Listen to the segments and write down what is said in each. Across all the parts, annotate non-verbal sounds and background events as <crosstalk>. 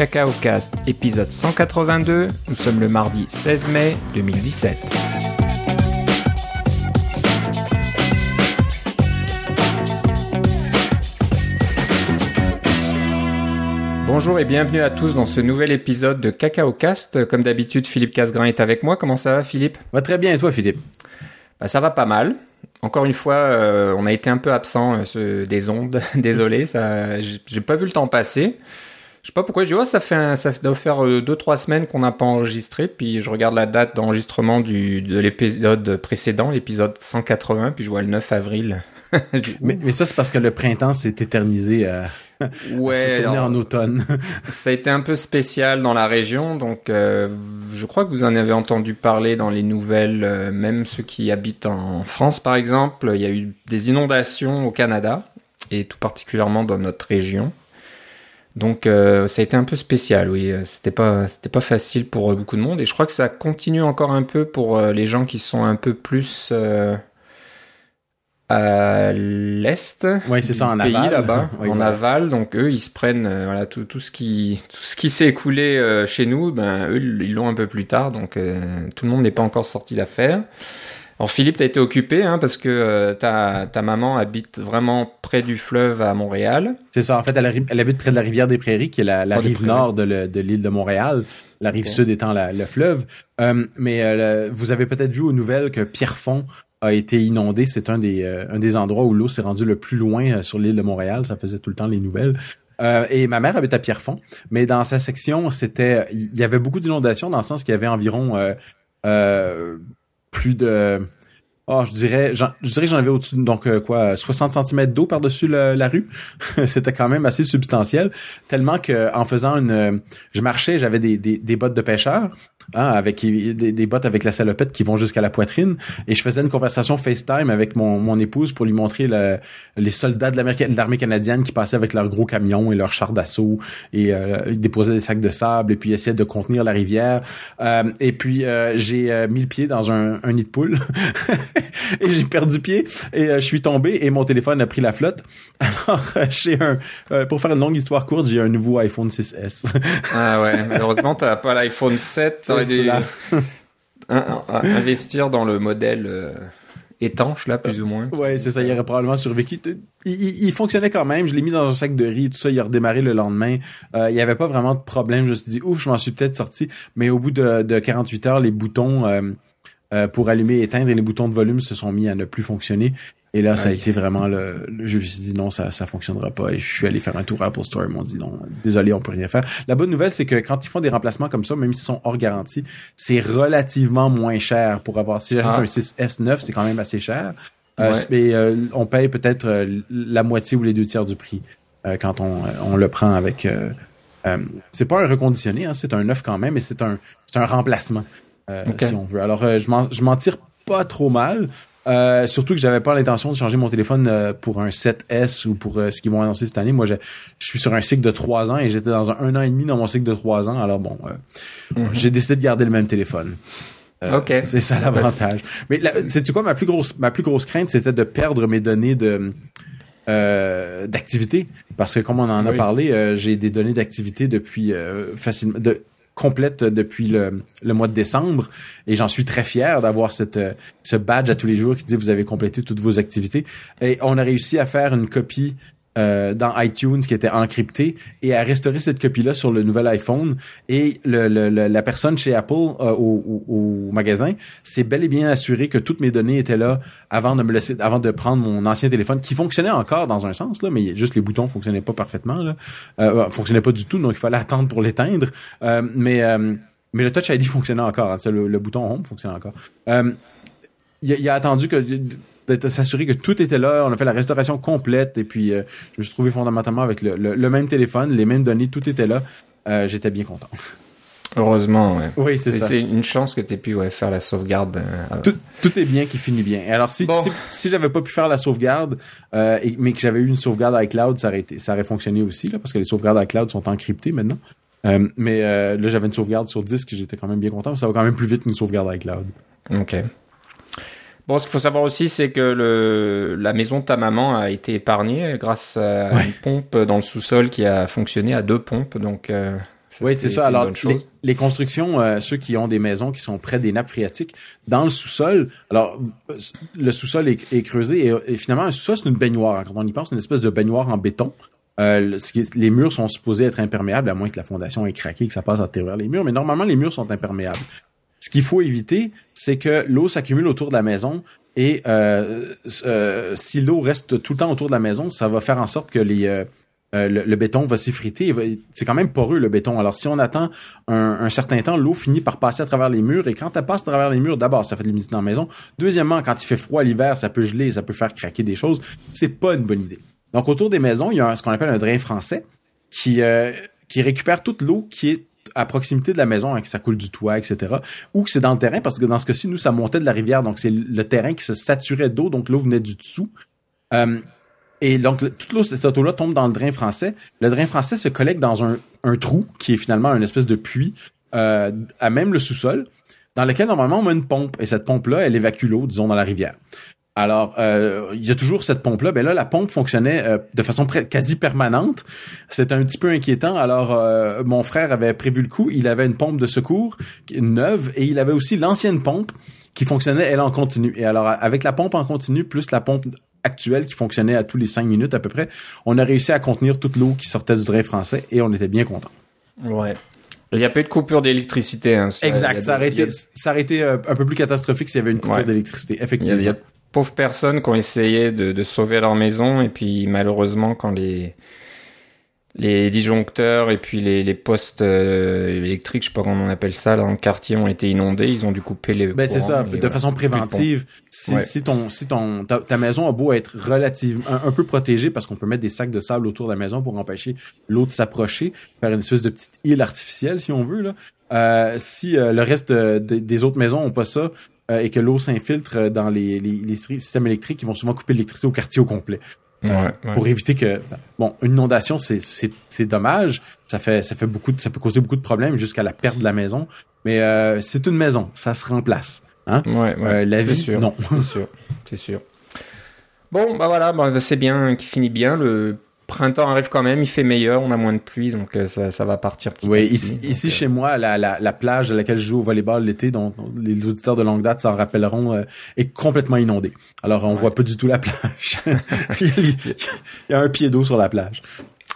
Cacao Cast, épisode 182. Nous sommes le mardi 16 mai 2017. Bonjour et bienvenue à tous dans ce nouvel épisode de Cacao Cast. Comme d'habitude, Philippe Casgrain est avec moi. Comment ça va, Philippe? Va très bien, et toi, Philippe? Bah, Ça va pas mal. Encore une fois, euh, on a été un peu absent euh, des ondes. <laughs> Désolé, ça, j'ai pas vu le temps passer. Je sais pas pourquoi. Je dis, oh, ça fait, ça doit faire euh, deux trois semaines qu'on n'a pas enregistré. Puis je regarde la date d'enregistrement du de l'épisode précédent, l'épisode 180. Puis je vois le 9 avril. <laughs> mais, mais, ça, c'est parce que le printemps s'est éternisé à, <laughs> ouais, en automne. <laughs> ça a été un peu spécial dans la région, donc euh, je crois que vous en avez entendu parler dans les nouvelles, euh, même ceux qui habitent en France par exemple. Il y a eu des inondations au Canada, et tout particulièrement dans notre région. Donc euh, ça a été un peu spécial, oui. C'était pas c'était pas facile pour beaucoup de monde et je crois que ça continue encore un peu pour les gens qui sont un peu plus à l'est oui, c'est ça, en pays aval. là-bas, <laughs> en aval. Donc eux, ils se prennent euh, voilà tout, tout ce qui tout ce qui s'est écoulé euh, chez nous, ben eux ils l'ont un peu plus tard. Donc euh, tout le monde n'est pas encore sorti d'affaire. Alors Philippe, t'as été occupé hein, parce que ta, ta maman habite vraiment près du fleuve à Montréal. C'est ça. En fait, elle, elle, habite près de la rivière des Prairies, qui est la, la rive nord de, de l'île de Montréal. La rive sud étant la, le fleuve. mais vous avez peut-être vu aux nouvelles que Pierrefonds a été inondé. C'est un des, euh, un des endroits où l'eau s'est rendue le plus loin euh, sur l'île de Montréal. Ça faisait tout le temps les nouvelles. Euh, et ma mère habite à Pierrefonds, mais dans sa section, c'était, il y avait beaucoup d'inondations dans le sens qu'il y avait environ plus de Oh, je dirais, je dirais que j'en avais au-dessus, donc quoi, 60 cm d'eau par-dessus la rue. <laughs> C'était quand même assez substantiel, tellement que en faisant une, je marchais, j'avais des, des, des, bottes de pêcheur, hein, avec des, des, bottes avec la salopette qui vont jusqu'à la poitrine. Et je faisais une conversation FaceTime avec mon, mon épouse pour lui montrer le, les soldats de l'armée canadienne qui passaient avec leurs gros camions et leurs chars d'assaut et euh, ils déposaient des sacs de sable et puis essayaient de contenir la rivière. Euh, et puis euh, j'ai euh, mis le pied dans un, un nid de poule <laughs> et j'ai perdu pied et je suis tombé et mon téléphone a pris la flotte. <laughs> Alors j'ai un, pour faire une longue histoire courte, j'ai un nouveau iPhone 6s. ah ouais, <laughs> malheureusement t'as pas l'iPhone 7 <laughs> investir dans le modèle euh, étanche là plus ou moins. Ouais, c'est ça, il aurait probablement survécu. Il, fonctionnait quand même, je l'ai mis dans un sac de riz, tout ça, il a redémarré le lendemain. Euh, il y avait pas vraiment de problème, je me suis dit ouf, je m'en suis peut-être sorti, mais au bout de, de 48 heures, les boutons euh, pour allumer et éteindre et les boutons de volume se sont mis à ne plus fonctionner et là, ça a été vraiment le, Je me suis dit non, ça ça fonctionnera pas. Et je suis allé faire un tour à Apple Store. Ils m'ont dit non, désolé, on peut rien faire. La bonne nouvelle, c'est que quand ils font des remplacements comme ça, même s'ils sont hors garantie, c'est relativement moins cher pour avoir. Si j'achète ah. un 6S9, c'est quand même assez cher. Euh, mais euh, on paye peut-être euh, la moitié ou les deux tiers du prix quand on, on le prend avec. c'est pas un reconditionné, hein, c'est un neuf quand même, mais c'est un c'est un remplacement si on veut. Alors je m'en tire pas trop mal. Euh, surtout que j'avais pas l'intention de changer mon téléphone euh, pour un 7S ou pour euh, ce qu'ils vont annoncer cette année. Moi, je, je, suis sur un cycle de 3 ans et j'étais dans un, un an et demi dans mon cycle de 3 ans. Alors bon, mhm. j'ai décidé de garder le même téléphone. ok. C'est ça l'avantage. Mais c'est quoi? Ma plus grosse ma plus grosse crainte, c'était de perdre mes données de d'activité parce que comme on en a parlé, j'ai des données d'activité depuis facilement de complète depuis le, mois de décembre. Et j'en suis très fier d'avoir cette ce badge à tous les jours qui dit vous avez complété toutes vos activités. Et on a réussi à faire une copie euh, dans iTunes qui était encrypté et à restaurer cette copie-là sur le nouvel iPhone. Et le, le, la personne chez Apple euh, au, au, magasin s'est bel et bien assuré que toutes mes données étaient là avant de me laisser, avant de prendre mon ancien téléphone qui fonctionnait encore dans un sens là, mais juste les boutons fonctionnaient pas parfaitement là, euh, fonctionnaient pas du tout, donc il fallait <laughs> attendre pour l'éteindre. Euh, mais mais le Touch ID fonctionnait encore, hein, le, le, bouton Home fonctionnait encore. il, il a attendu que de s'assurer que tout était là. On a fait la restauration complète et puis euh, je me suis trouvé fondamentalement avec le, le, même téléphone, les mêmes données, tout était là. Euh, J'étais bien content. Heureusement, ouais. Oui, c'est ça. C'est une chance que tu aies pu ouais, faire la sauvegarde. Euh, tout, tout, est bien qui finit bien. Alors, si, si, si j'avais pas pu faire la sauvegarde, euh, et, mais que j'avais eu une sauvegarde iCloud, ça aurait, été, ça aurait fonctionné aussi, là, parce que les sauvegardes iCloud sont encryptées maintenant. Euh, mais euh, là, j'avais une sauvegarde sur disque, j'étais quand même bien content. Ça va quand même plus vite qu'une sauvegarde iCloud. OK. Bon, ce qu'il faut savoir aussi, c'est que le, la maison de ta maman a été épargnée grâce à une pompe dans le sous-sol qui a fonctionné à deux pompes. Donc, euh, oui, c'est ça. Alors, les, constructions, euh, ceux qui ont des maisons qui sont près des nappes phréatiques, dans le sous-sol, alors le sous-sol est, creusé et, finalement un sous-sol c'est une baignoire. Quand on y pense, c'est une espèce de baignoire en béton. Euh, les murs sont supposés être imperméables à moins que la fondation ait craqué, que ça passe à travers les murs. Mais normalement, les murs sont imperméables. Ce qu'il faut éviter, c'est que l'eau s'accumule autour de la maison et euh, euh, si l'eau reste tout le temps autour de la maison, ça va faire en sorte que les euh, le, béton va s'effriter. C'est quand même poreux le béton. Alors si on attend un, certain temps, l'eau finit par passer à travers les murs. Et quand elle passe à travers les murs, d'abord, ça fait de l'humidité dans la maison. Deuxièmement, quand il fait froid l'hiver, ça peut geler, ça peut faire craquer des choses. C'est pas une bonne idée. Donc autour des maisons, il y a ce qu'on appelle un drain français qui récupère toute l'eau qui est à proximité de la maison, hein, que ça coule du toit, etc. Ou que c'est dans le terrain, parce que dans ce cas-ci, nous, ça montait de la rivière, donc c'est le terrain qui se saturait d'eau, donc l'eau venait du dessous. Euh, et donc, toute l'eau, cette eau-là tombe dans le drain français. Le drain français se collecte dans un, un trou, qui est finalement une espèce de puits, euh, à même le sous-sol, dans lequel, normalement, on met une pompe. Et cette pompe-là, elle évacue l'eau, disons, dans la rivière. Alors, euh, il y a toujours cette pompe-là. Ben là, la pompe fonctionnait euh, de façon quasi permanente. C'était un petit peu inquiétant. Alors, euh, mon frère avait prévu le coup. Il avait une pompe de secours neuve et il avait aussi l'ancienne pompe qui fonctionnait, elle, en continu. Et alors, avec la pompe en continu, plus la pompe actuelle qui fonctionnait à tous les cinq minutes à peu près, on a réussi à contenir toute l'eau qui sortait du drain français et on était bien content. Ouais. Il n'y a pas eu de coupure d'électricité. Hein, exact. Ça aurait, été, ça aurait été un peu plus catastrophique s'il y avait une coupure d'électricité, effectivement pauvres personnes qui ont essayé de, de, sauver leur maison et puis malheureusement quand les les disjoncteurs et puis les, les postes euh, électriques, je sais pas comment on appelle ça, dans le quartier ont été inondés, ils ont dû couper les. Ben c'est ça, de façon préventive. Si, si ton si ton ta, maison a beau être relativement un, peu protégée parce qu'on peut mettre des sacs de sable autour de la maison pour empêcher l'eau de s'approcher, faire une espèce de petite île artificielle si on veut là. Euh, si euh, le reste des autres maisons ont pas ça, euh, et que l'eau s'infiltre dans les, les, systèmes électriques qui vont souvent couper l'électricité au quartier au complet. Euh, pour éviter que bon une inondation c'est c'est dommage. Ça fait ça fait beaucoup ça peut causer beaucoup de problèmes jusqu'à la perte de la maison. Mais euh, c'est une maison. Ça se remplace hein? Ouais, la vie sûr. non. C'est sûr. C'est sûr. Bon bah voilà. Bah, c'est bien qui finit bien. Le printemps arrive quand même, il fait meilleur, on a moins de pluie, donc euh, ça, ça va partir petit Oui, ici, ici euh, chez moi, la, la, la, plage à laquelle je joue au volleyball l'été, dont les auditeurs de longue date s'en rappelleront, euh, est complètement inondée. Alors on voit pas du tout la plage. <laughs> il, y a un pied d'eau sur la plage.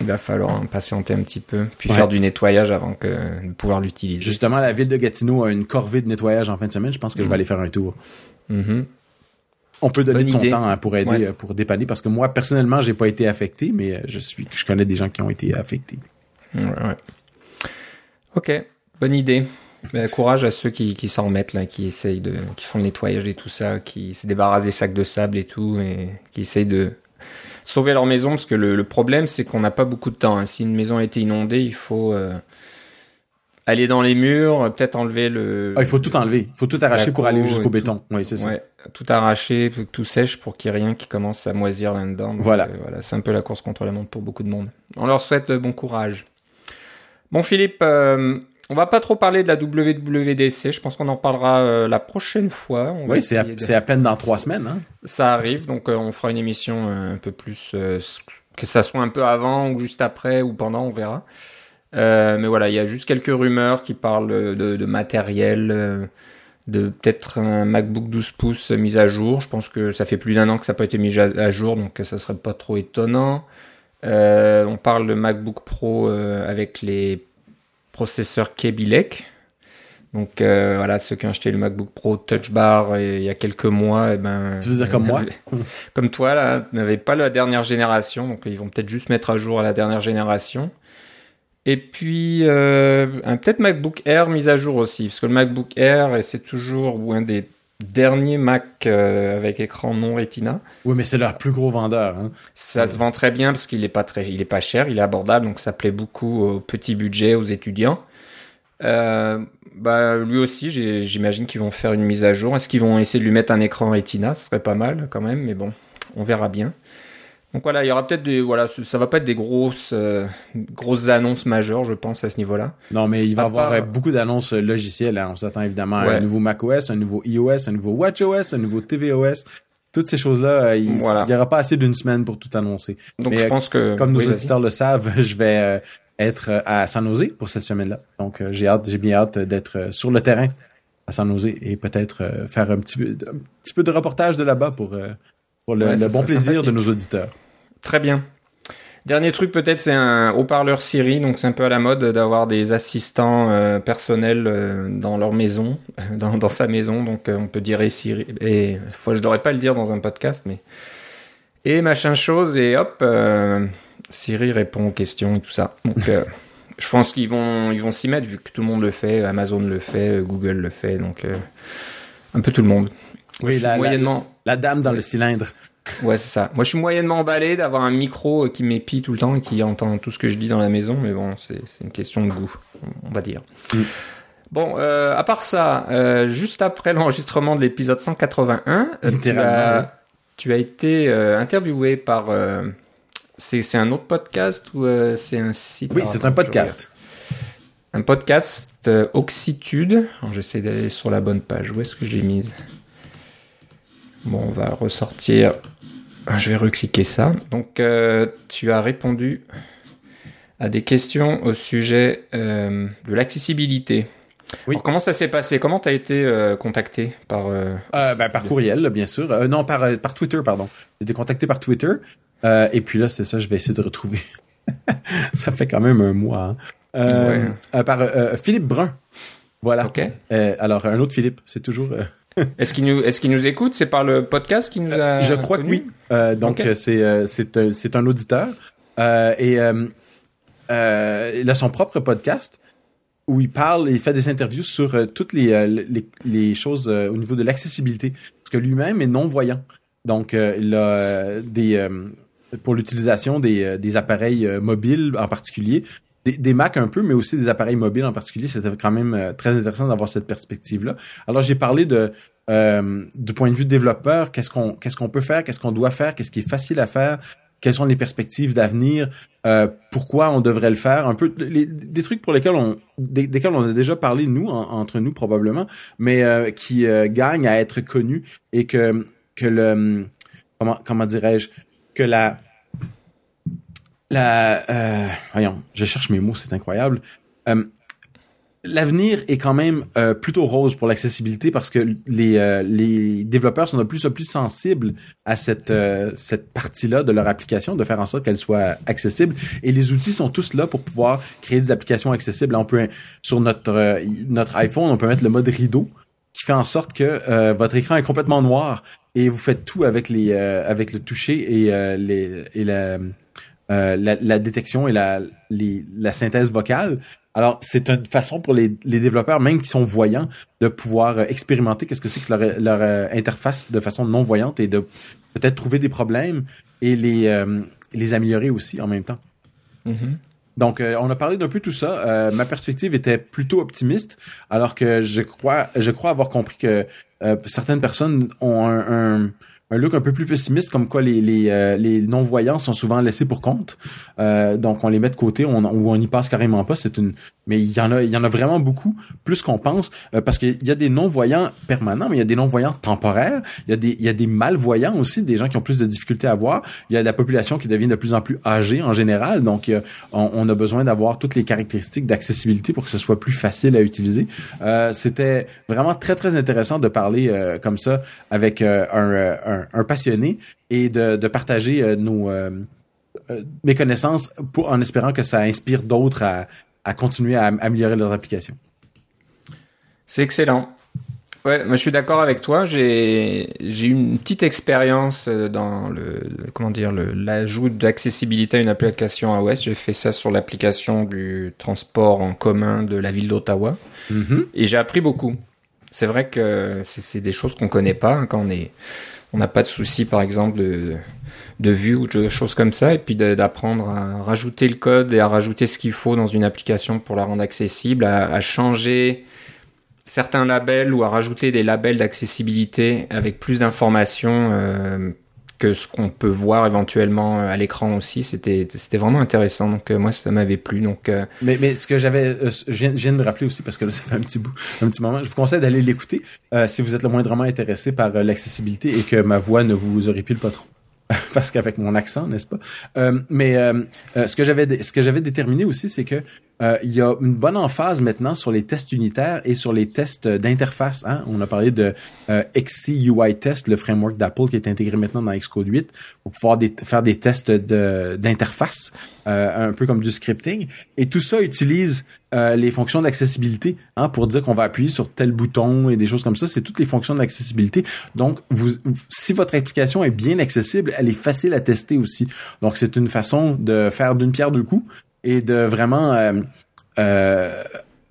Il va falloir patienter un petit peu, puis faire du nettoyage avant que de pouvoir l'utiliser. Justement, la ville de Gatineau a une corvée de nettoyage en fin de semaine. Je pense que je vais mm. aller faire un tour. Mm-hmm. On peut donner de son temps hein, pour aider, pour dépanner, parce que moi, personnellement, j'ai pas été affecté, mais euh, je suis, je connais des gens qui ont été affectés. Ouais, Ok, bonne idée. Ben, courage à ceux qui, qui s'en remettent là, qui essayent de, qui font le nettoyage et tout ça, qui se débarrassent des sacs de sable et tout, et qui essayent de sauver leur maison, parce que le, problème c'est qu'on n'a pas beaucoup de temps. Hein. Si une maison a été inondée, il faut euh, aller dans les murs, peut-être enlever le. Ah, il faut tout enlever. Il faut tout arracher pour aller jusqu'au béton. Oui, c'est ça. Ouais, tout arracher, tout sèche pour qu'il n'y ait rien qui commence à moisir là-dedans. Voilà. Euh, voilà, c'est un peu la course contre la montre pour beaucoup de monde. On leur souhaite bon courage. Bon, Philippe, euh, on va pas trop parler de la WWDC. Je pense qu'on en parlera euh, la prochaine fois. oui, c'est à, à, peine dans trois semaines. Hein. Ça arrive, donc on fera une émission un peu plus que ça soit un peu avant ou juste après ou pendant, on verra. Euh, mais voilà, il y a juste quelques rumeurs qui parlent de, matériel, euh, de peut-être un MacBook 12 pouces mis à jour. Je pense que ça fait plus d'un an que ça n'a pas été mis à, jour, donc ça serait pas trop étonnant. Euh, on parle de MacBook Pro avec les processeurs Kebilec. Donc voilà, ceux qui ont acheté le MacBook Pro Touch Bar il y a quelques mois, eh ben, tu veux dire comme moi, <laughs> comme toi là, n'avaient pas la dernière génération, donc ils vont peut-être juste mettre à jour à la dernière génération. Et puis, euh, peut-être MacBook Air mis à jour aussi, parce que le MacBook Air, c'est toujours un des derniers Mac euh, avec écran non Retina. Oui, mais c'est leur plus gros vendeur. Hein. Ça se vend très bien parce qu'il est pas très, il est pas cher, il est abordable, donc ça plaît beaucoup au petit budget, aux étudiants. Euh, bah, lui aussi, j'imagine qu'ils vont faire une mise à jour. Est-ce qu'ils vont essayer de lui mettre un écran Retina? Ce serait pas mal quand même, mais bon, on verra bien. Donc voilà, il y aura peut-être des voilà, ça va pas être des grosses euh, grosses annonces majeures, je pense à ce niveau-là. Non, mais il va y avoir euh, beaucoup d'annonces euh, logicielles. Hein. On s'attend évidemment à un nouveau macOS, un nouveau iOS, un nouveau WatchOS, un nouveau tvOS. Toutes ces choses-là, il n'y aura pas assez d'une semaine pour tout annoncer. Donc je pense que comme nos auditeurs le savent, <laughs> je vais être à San Jose pour cette semaine-là. Donc, j'ai hâte, j'ai bien hâte d'être sur le terrain à San Jose et peut-être faire un petit, peu, un petit peu de reportage de là-bas pour, pour le, le bon plaisir de nos auditeurs. Très bien. Dernier truc peut-être, c'est un haut-parleur Siri, donc c'est un peu à la mode d'avoir des assistants euh, personnels euh, dans leur maison, <laughs> dans, dans sa maison, donc euh, on peut dire et Siri, et faut, je devrais pas le dire dans un podcast, mais et machin chose, et hop, Siri répond aux questions et tout ça. Donc <laughs> je pense qu'ils vont ils vont s'y mettre vu que tout le monde le fait, Amazon le fait, Google le fait, donc un peu tout le monde. Oui, la, moyennement... la, dame dans le cylindre. Ouais, c'est ça. Moi, je suis moyennement emballé d'avoir un micro qui m'épie tout le temps et qui entend tout ce que je dis dans la maison, mais bon, c'est une question de goût, on va dire. Mm. Bon, euh, à part ça, euh, juste après l'enregistrement de l'épisode 181, euh, tu, as, tu as été euh, interviewé par... Euh, c'est un autre podcast ou c'est un site? Oui, c'est un podcast. Un podcast Oxitude. J'essaie d'aller sur la bonne page. Où est-ce que j'ai mise Bon, on va ressortir ah, je vais recliquer ça. Donc, euh, tu as répondu à des questions au sujet euh, de l'accessibilité. Oui. comment ça s'est passé? Comment tu as été euh, contacté par ben, Par courriel, bien sûr. non, par, par Twitter, pardon. J'ai été contacté par Twitter. et puis là, c'est ça, je vais essayer de retrouver. <laughs> ça fait quand même un mois. Hein. par Philippe Brun. Voilà. Ok. alors, un autre Philippe, c'est toujours... <laughs> est-ce qu'il nous, est-ce qu'il nous écoute? C'est par le podcast qu'il nous a. je crois que oui. Euh, donc c'est euh, c'est c'est un auditeur euh, et il a son propre podcast où il parle, il fait des interviews sur toutes les, les, les choses au niveau de l'accessibilité parce que lui-même est non voyant. Donc il a des pour l'utilisation des, des appareils mobiles en particulier, des, des Mac un peu, mais aussi des appareils mobiles en particulier. C'était quand même euh, très intéressant d'avoir cette perspective-là. Alors j'ai parlé de euh, du point de vue développeur, qu'est-ce qu'on qu'est-ce qu'on peut faire, qu'est-ce qu'on doit faire, qu'est-ce qui est facile à faire, quelles sont les perspectives d'avenir, euh, pourquoi on devrait le faire, un peu des trucs pour lesquels on des, desquels on a déjà parlé nous entre nous probablement, mais euh, qui euh, gagnent à être connus et que que le comment comment dirais-je? Que la la, euh, voyons, je cherche mes mots, c'est incroyable. Euh, L'avenir est quand même euh, plutôt rose pour l'accessibilité parce que les, euh, les développeurs sont de plus en plus sensibles à cette, cette partie-là de leur application, de faire en sorte qu'elle soit accessible. Et les outils sont tous là pour pouvoir créer des applications accessibles. On peut sur notre notre iPhone, on peut mettre le mode rideau qui fait en sorte que votre écran est complètement noir et vous faites tout avec les avec le toucher et les et la euh, la, détection et la, la synthèse vocale. Alors, c'est une façon pour les, les, développeurs, même qui sont voyants, de pouvoir euh, expérimenter qu'est-ce que c'est que leur, leur euh, interface de façon non voyante et de peut-être trouver des problèmes et les, les améliorer aussi en même temps. Mm-hmm. Donc, on a parlé d'un peu tout ça. ma perspective était plutôt optimiste, alors que je crois, je crois avoir compris que certaines personnes ont un un look un peu plus pessimiste, comme quoi les, les, euh, les non-voyants sont souvent laissés pour compte. Euh, donc on les met de côté, on, on n'y passe carrément pas. C'est une, mais il y en a, il y en a vraiment beaucoup, plus qu'on pense, euh, parce qu'il y a des non-voyants permanents, mais il y a des non-voyants temporaires. Il y a des, il y a des malvoyants aussi, des gens qui ont plus de difficultés à voir. Il y a la population qui devient de plus en plus âgée en général, donc on, on, a besoin d'avoir toutes les caractéristiques d'accessibilité pour que ce soit plus facile à utiliser. C'était vraiment très très intéressant de parler comme ça avec un, un un, passionné et de, de partager euh, nos euh, euh, mes connaissances pour, en espérant que ça inspire d'autres à, à continuer à améliorer leur application. C'est excellent. Ouais, moi je suis d'accord avec toi. J'ai j'ai eu une petite expérience dans le, comment dire l'ajout d'accessibilité à une application iOS. J'ai fait ça sur l'application du transport en commun de la ville d'Ottawa mm-hmm. et j'ai appris beaucoup. C'est vrai que c'est des choses qu'on connaît pas hein, quand on est on n'a pas de souci, par exemple, de, de vue ou de choses comme ça, et puis d'apprendre à rajouter le code et à rajouter ce qu'il faut dans une application pour la rendre accessible, à, changer certains labels ou à rajouter des labels d'accessibilité avec plus d'informations euh, ce qu'on peut voir éventuellement euh, à l'écran aussi. C'était vraiment intéressant. Donc euh, moi ça m'avait plu. Donc euh, mais mais ce que j'avais je, viens, de me rappeler aussi parce que là ça fait un petit bout un petit moment. Je vous conseille d'aller l'écouter si vous êtes le moindrement intéressé par l'accessibilité et que ma voix ne vous horripile pas trop. <laughs> parce qu'avec mon accent, n'est-ce pas? Euh, Mais euh, euh, ce que j'avais ce que j'avais déterminé aussi, c'est que il y a une bonne emphase maintenant sur les tests unitaires et sur les tests d'interface. Hein? On a parlé de XC UI Test, le framework d'Apple qui est intégré maintenant dans Xcode 8 pour pouvoir faire des tests d'interface, un peu comme du scripting. Et tout ça utilise les fonctions d'accessibilité hein, pour dire qu'on va appuyer sur tel bouton et des choses comme ça. C'est toutes les fonctions d'accessibilité. Donc, si votre application est bien accessible, elle est facile à tester aussi. Donc, c'est une façon de faire d'une pierre deux coups et de vraiment euh, euh,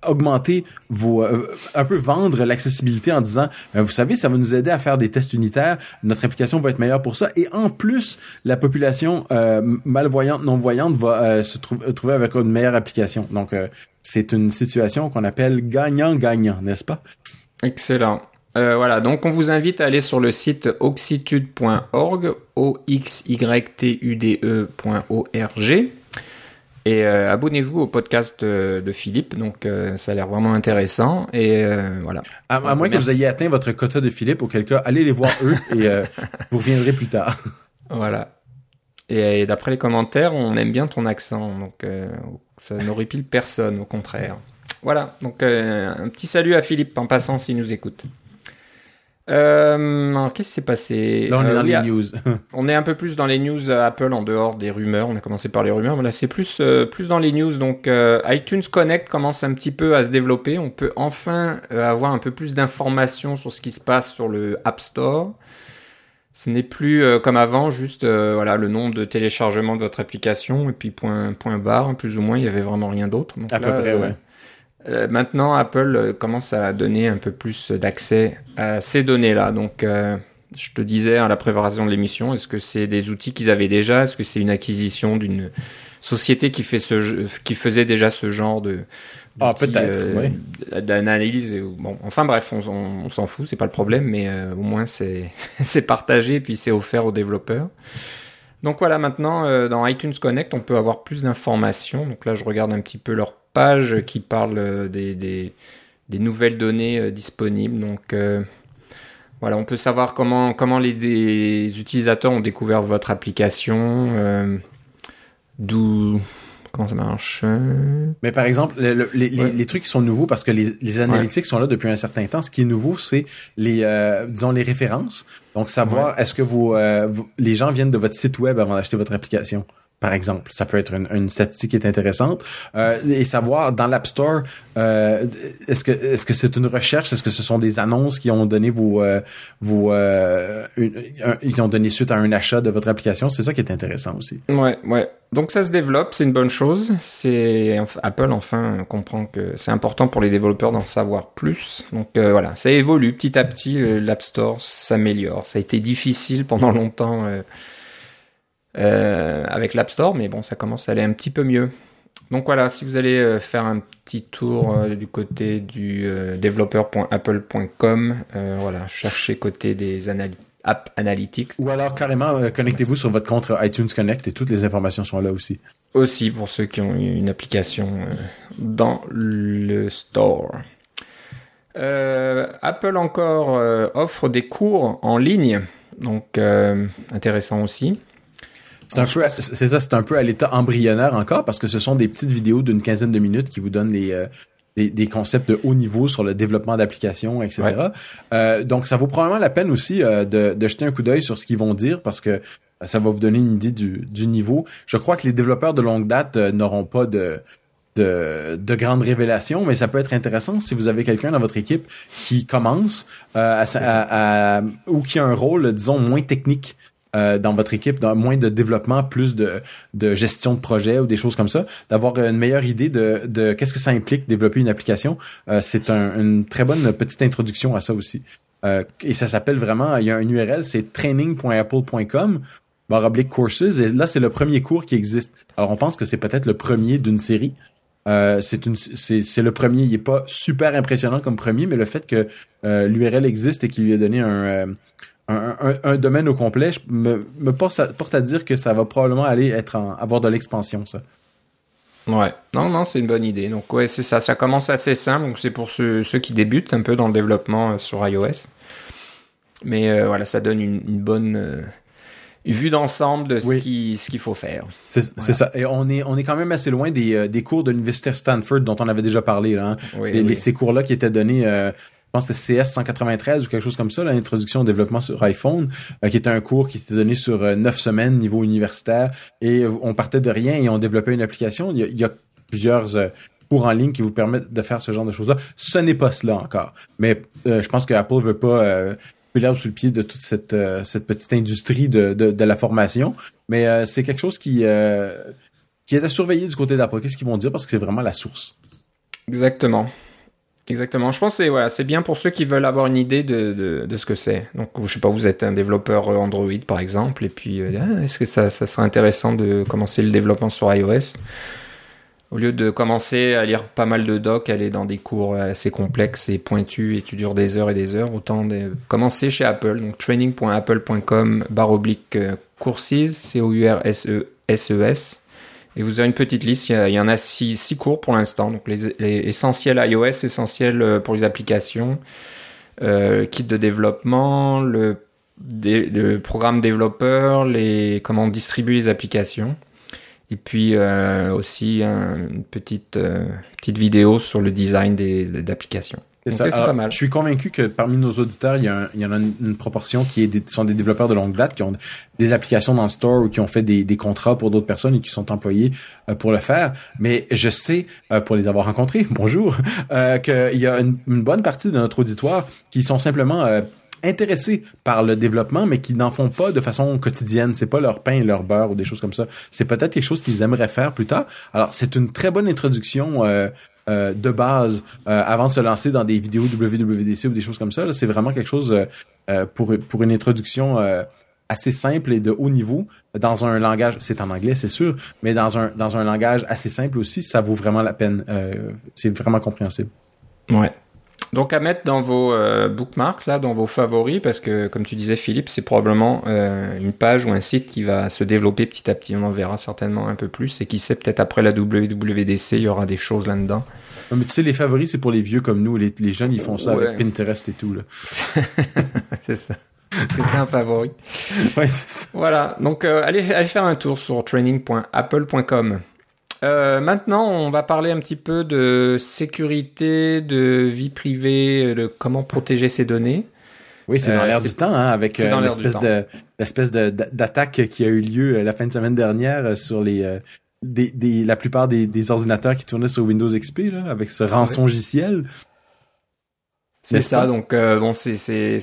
augmenter vos euh, un peu vendre l'accessibilité en disant vous savez ça va nous aider à faire des tests unitaires notre application va être meilleure pour ça. Et en plus la population malvoyante non voyante va se trouver avec une meilleure application. Donc c'est une situation qu'on appelle gagnant gagnant n'est-ce pas? Excellent. Voilà, donc on vous invite à aller sur le site oxytude.org, o x y t u d e.org et euh, abonnez-vous au podcast de, Philippe, donc euh, ça a l'air vraiment intéressant et voilà. À, moins que vous ayez atteint votre quota de Philippe, auquel cas allez les voir eux et <laughs> vous reviendrez plus tard. voilà. Et, d'après les commentaires, on aime bien ton accent, donc ça n'horripile personne, au contraire. Voilà, donc un petit salut à Philippe en passant s'il nous écoute. Euh, qu'est-ce qui s'est passé? Là, on est dans euh, les news. <laughs> on est un peu plus dans les news Apple en dehors des rumeurs. On a commencé par les rumeurs, mais là, c'est plus, euh, plus dans les news. Donc, iTunes Connect commence un petit peu à se développer. On peut enfin avoir un peu plus d'informations sur ce qui se passe sur le App Store. Ce n'est plus comme avant, juste voilà le nombre de téléchargements de votre application et puis point, point barre, plus ou moins, il y avait vraiment rien d'autre. À peu près, ouais. Euh, maintenant, Apple euh, commence à donner un peu plus d'accès à ces données-là. Donc, euh, je te disais à la préparation de l'émission, est-ce que c'est des outils qu'ils avaient déjà? Est-ce que c'est une acquisition d'une société qui, fait ce, qui faisait déjà ce genre de ah, peut-être, d'analyse bon enfin bref on, s'en fout c'est pas le problème mais au moins c'est <laughs> c'est partagé et puis c'est offert aux développeurs. Donc voilà maintenant dans iTunes Connect on peut avoir plus d'informations. Donc là je regarde un petit peu leur page qui parle euh, des, des, nouvelles données euh, disponibles. Donc euh, voilà, on peut savoir comment, comment les, utilisateurs ont découvert votre application, d'où comment ça marche. Mais par exemple, les, trucs qui sont nouveaux parce que les, analytics sont là depuis un certain temps. Ce qui est nouveau, c'est les, disons, les références. Donc savoir est-ce que vous, les gens viennent de votre site web avant d'acheter votre application par exemple. Ça peut être une, statistique qui est intéressante. Euh, et savoir dans l'App Store, euh, est-ce que est-ce que c'est une recherche, est-ce que ce sont des annonces qui ont donné vos euh, vos qui ont donné suite à un achat de votre application, c'est ça qui est intéressant aussi. Ouais, ouais. Donc ça se développe, c'est une bonne chose. C'est Apple enfin comprend que c'est important pour les développeurs d'en savoir plus. Donc voilà, ça évolue petit à petit. L'App Store s'améliore. Ça a été difficile pendant longtemps euh, avec l'App Store, mais bon, ça commence à aller un petit peu mieux. Donc voilà, si vous allez euh, faire un petit tour euh, du côté du développeur.apple.com, voilà, cherchez côté des App Analytics. Ou alors carrément connectez-vous sur votre compte iTunes Connect et toutes les informations sont là aussi. Aussi pour ceux qui ont une application dans le store. Apple encore offre des cours en ligne, donc intéressant aussi. C'est un peu, c'est ça, c'est un peu à l'état embryonnaire encore parce que ce sont des petites vidéos d'une quinzaine de minutes qui vous donnent les, euh, des, concepts de haut niveau sur le développement d'applications, etc. Euh, donc, ça vaut probablement la peine aussi euh, de, de, jeter un coup d'œil sur ce qu'ils vont dire parce que ça va vous donner une idée du, du niveau. Je crois que les développeurs de longue date n'auront pas de, de, de grandes révélations, mais ça peut être intéressant si vous avez quelqu'un dans votre équipe qui commence à, à, ou qui a un rôle, disons, moins technique euh, dans votre équipe, dans moins de développement, plus de, de gestion de projet ou des choses comme ça, d'avoir une meilleure idée de, de qu'est-ce que ça implique développer une application. Euh, c'est un, une très bonne petite introduction à ça aussi. Euh, et ça s'appelle vraiment, il y a un URL, c'est training.apple.com oblique courses et là c'est le premier cours qui existe. Alors on pense que c'est peut-être le premier d'une série. Euh, c'est une c'est le premier il est pas super impressionnant comme premier mais le fait que euh, l'URL existe et qu'il lui a donné un un, domaine au complet, je me, me porte, à, dire que ça va probablement aller être avoir de l'expansion, ça. Ouais, non, non, c'est une bonne idée. Donc, ouais, c'est ça. Ça commence assez simple. Donc, c'est pour ceux, ceux, qui débutent un peu dans le développement euh, sur iOS. Mais euh, voilà, ça donne une, bonne, euh, vue d'ensemble de ce qui ce qu'il faut faire. C'est ça. Et on est on est quand même assez loin des, des cours de l'université Stanford dont on avait déjà parlé là. Hein. les, ces cours là qui étaient donnés. Euh, je pense que c'était CS 193 ou quelque chose comme ça, l'introduction au développement sur iPhone, euh, qui était un cours qui était donné sur neuf semaines niveau universitaire, et on partait de rien et on développait une application. Il y a, plusieurs cours en ligne qui vous permettent de faire ce genre de choses-là. Ce n'est pas cela encore. Mais je pense que Apple veut pas l'herbe sous le pied de toute cette, euh, petite industrie de, la formation. Mais euh, c'est quelque chose euh, qui est à surveiller du côté d'Apple. Qu'est-ce qu'ils vont dire? Parce que c'est vraiment la source. Exactement. Exactement. Je pense que c'est bien pour ceux qui veulent avoir une idée de, ce que c'est. Donc, je sais pas, vous êtes un développeur Android par exemple, et puis ah, est-ce que ça, serait intéressant de commencer le développement sur iOS? Au lieu de commencer à lire pas mal de docs, aller dans des cours assez complexes et pointus et qui durent des heures et des heures, autant commencer chez Apple, donc training.apple.com barre oblique euh, courses, C-O-U-R-S-E-S-E-S. Et vous avez une petite liste, il y, en a six, six cours pour l'instant, donc les, essentiels iOS, essentiels euh, pour les applications, euh, kit de développement, le, le programme développeur, les, comment on distribue les applications. Et puis euh, aussi une petite, euh, petite vidéo sur le design des, d'applications. C'est pas mal. Je suis convaincu que parmi nos auditeurs, il y, a il y en a une, proportion qui est des, sont des développeurs de longue date, qui ont des applications dans le store ou qui ont fait des, des contrats pour d'autres personnes et qui sont employés euh, pour le faire. Mais je sais, pour les avoir rencontrés, <laughs> bonjour, qu'il y a une, une, bonne partie de notre auditoire qui sont simplement intéressés par le développement, mais qui n'en font pas de façon quotidienne. C'est pas leur pain et leur beurre ou des choses comme ça. C'est peut-être quelque chose qu'ils aimeraient faire plus tard. Alors, c'est une très bonne introduction euh, euh, de base euh, avant de se lancer dans des vidéos WWDC ou des choses comme ça. C'est vraiment quelque chose pour, pour une introduction assez simple et de haut niveau dans un langage, c'est en anglais, c'est sûr, mais dans un, dans un langage assez simple aussi, ça vaut vraiment la peine. c'est vraiment compréhensible. Ouais. Donc à mettre dans vos euh, bookmarks, là, dans vos favoris, parce que comme tu disais Philippe, c'est probablement euh, une page ou un site qui va se développer petit à petit. On en verra certainement un peu plus. Et qui sait, peut-être après la WWDC, il y aura des choses là-dedans. mais tu sais, les favoris, c'est pour les vieux comme nous. Les, jeunes, ils font ça avec Pinterest et tout. <laughs> c'est ça. c'est un favori. ouais, c'est ça. Voilà. Donc euh, allez, allez faire un tour sur training.apple.com. Euh, maintenant, on va parler un petit peu de sécurité, de vie privée, de comment protéger ses données. Oui, c'est dans euh, l'air du temps, hein, avec euh, l'espèce de l'espèce d'attaque qui a eu lieu la fin de semaine dernière sur les des, la plupart des, ordinateurs qui tournaient sur Windows XP là, avec ce rançon logiciel. C'est ça, donc bon, c'est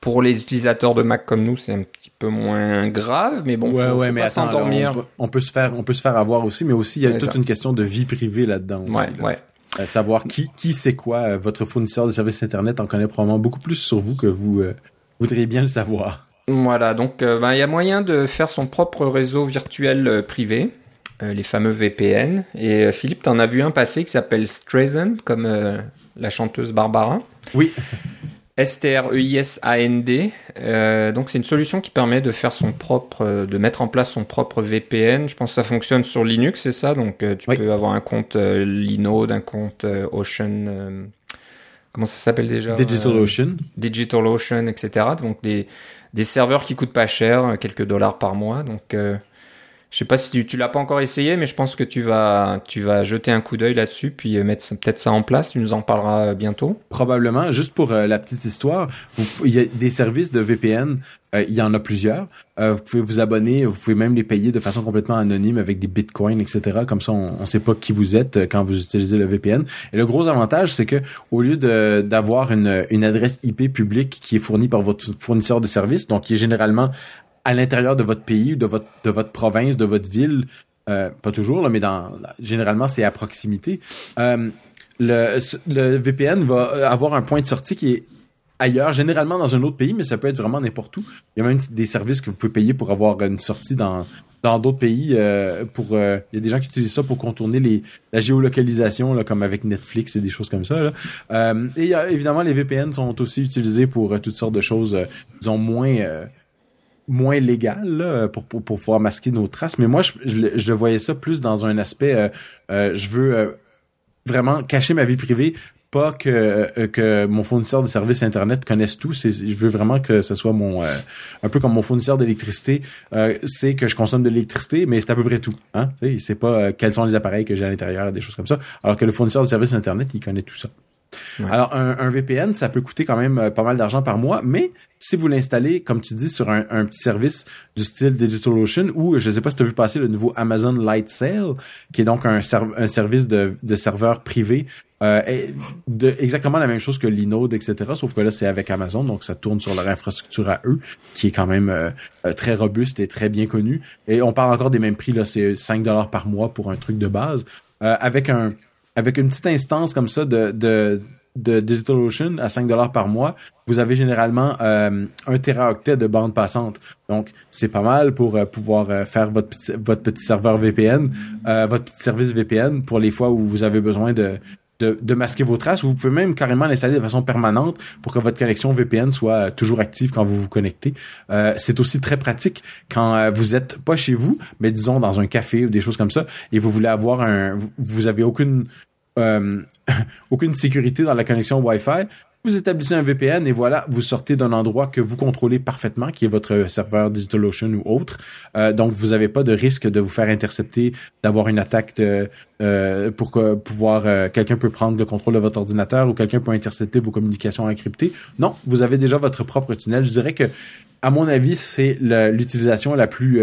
pour les utilisateurs de Mac comme nous, c'est un petit peu moins grave, mais bon, ouais, ouais, mais pas s'endormir. On, peut se faire, on peut se faire avoir aussi, mais aussi il y a toute une question de vie privée là-dedans. Ouais, ouais. Euh, savoir qui, qui c'est quoi euh, votre fournisseur de services internet en connaît probablement beaucoup plus sur vous que vous euh, voudriez bien le savoir. Voilà, donc ben, il y a moyen de faire son propre réseau virtuel privé, les fameux VPN. Et Philippe, t'en as vu un passer qui s'appelle Streisand, comme la chanteuse Barbara. Oui. S-T-R-E-I-S-A-N-D. Euh, donc c'est une solution qui permet de faire son propre, euh, de mettre en place son propre VPN. Je pense que ça fonctionne sur Linux, c'est ça? Donc euh, tu peux avoir un compte Linode, un compte Ocean. comment ça s'appelle déjà? DigitalOcean. DigitalOcean, etc. Donc des, des serveurs qui coûtent pas cher, quelques dollars par mois. Donc je sais pas si tu, tu l'as pas encore essayé, mais je pense que tu vas, tu vas jeter un coup d'œil là-dessus, puis euh, mettre peut-être ça en place. Tu nous en parleras euh, bientôt. Probablement. Juste pour euh, la petite histoire, il y a des services de VPN. il y en a plusieurs. vous pouvez vous abonner, vous pouvez même les payer de façon complètement anonyme avec des bitcoins, etc. Comme ça, on ne sait pas qui vous êtes quand vous utilisez le VPN. Et le gros avantage, c'est que au lieu d'avoir une, une adresse IP publique qui est fournie par votre fournisseur de services, donc qui est généralement à l'intérieur de votre pays ou de votre de votre province, de votre ville, euh, pas toujours, là, mais dans généralement c'est à proximité. Euh, le, le VPN va avoir un point de sortie qui est ailleurs, généralement dans un autre pays, mais ça peut être vraiment n'importe où. Il y a même des services que vous pouvez payer pour avoir une sortie dans dans d'autres pays. Euh, pour euh, il y a des gens qui utilisent ça pour contourner les la géolocalisation, là, comme avec Netflix et des choses comme ça. Là. Euh, et évidemment, les VPN sont aussi utilisés pour toutes sortes de choses, disons moins moins légal là, pour, pour, pouvoir masquer nos traces. Mais moi, je, voyais ça plus dans un aspect, euh, euh, je veux euh, vraiment cacher ma vie privée pas que que mon fournisseur de services internet connaisse tout. Je veux vraiment que ce soit mon un peu comme mon fournisseur d'électricité. C'est que je consomme de l'électricité, mais c'est à peu près tout. Hein? C'est pas quels sont les appareils que j'ai à l'intérieur, des choses comme ça. Alors que le fournisseur de services internet, il connaît tout ça. Alors, un, VPN, ça peut coûter quand même euh, pas mal d'argent par mois, mais si vous l'installez, comme tu dis, sur un, petit service du style DigitalOcean ou, je ne sais pas si tu as vu passer le nouveau Amazon Light Sale, qui est donc un, service de, de serveur privé, euh, exactement la même chose que Linode, etc., sauf que là, c'est avec Amazon, donc ça tourne sur leur infrastructure à eux, qui est quand même euh, très robuste et très bien connue. Et on parle encore des mêmes prix, là, c'est 5 dollars par mois pour un truc de base. avec un avec une petite instance comme ça de, de, de DigitalOcean à 5 dollars par mois, vous avez généralement euh, un teraoctet de bande passante. Donc, c'est pas mal pour euh, pouvoir euh, faire votre petit, votre petit serveur VPN, votre petit service VPN pour les fois où vous avez besoin de, de, de, masquer vos traces. Vous pouvez même carrément l'installer de façon permanente pour que votre connexion VPN soit toujours active quand vous vous connectez. c'est aussi très pratique quand vous êtes pas chez vous, mais disons dans un café ou des choses comme ça, et vous voulez avoir un, vous avez aucune euh, <laughs> aucune sécurité dans la connexion Wi-Fi, vous établissez un VPN et voilà, vous sortez d'un endroit que vous contrôlez parfaitement, qui est votre serveur DigitalOcean ou autre. Euh, donc, vous n'avez pas de risque de vous faire intercepter, d'avoir une attaque euh, pour pouvoir... quelqu'un peut prendre le contrôle de votre ordinateur ou quelqu'un peut intercepter vos communications encryptées. Non, vous avez déjà votre propre tunnel. Je dirais que, à mon avis, c'est l'utilisation la plus...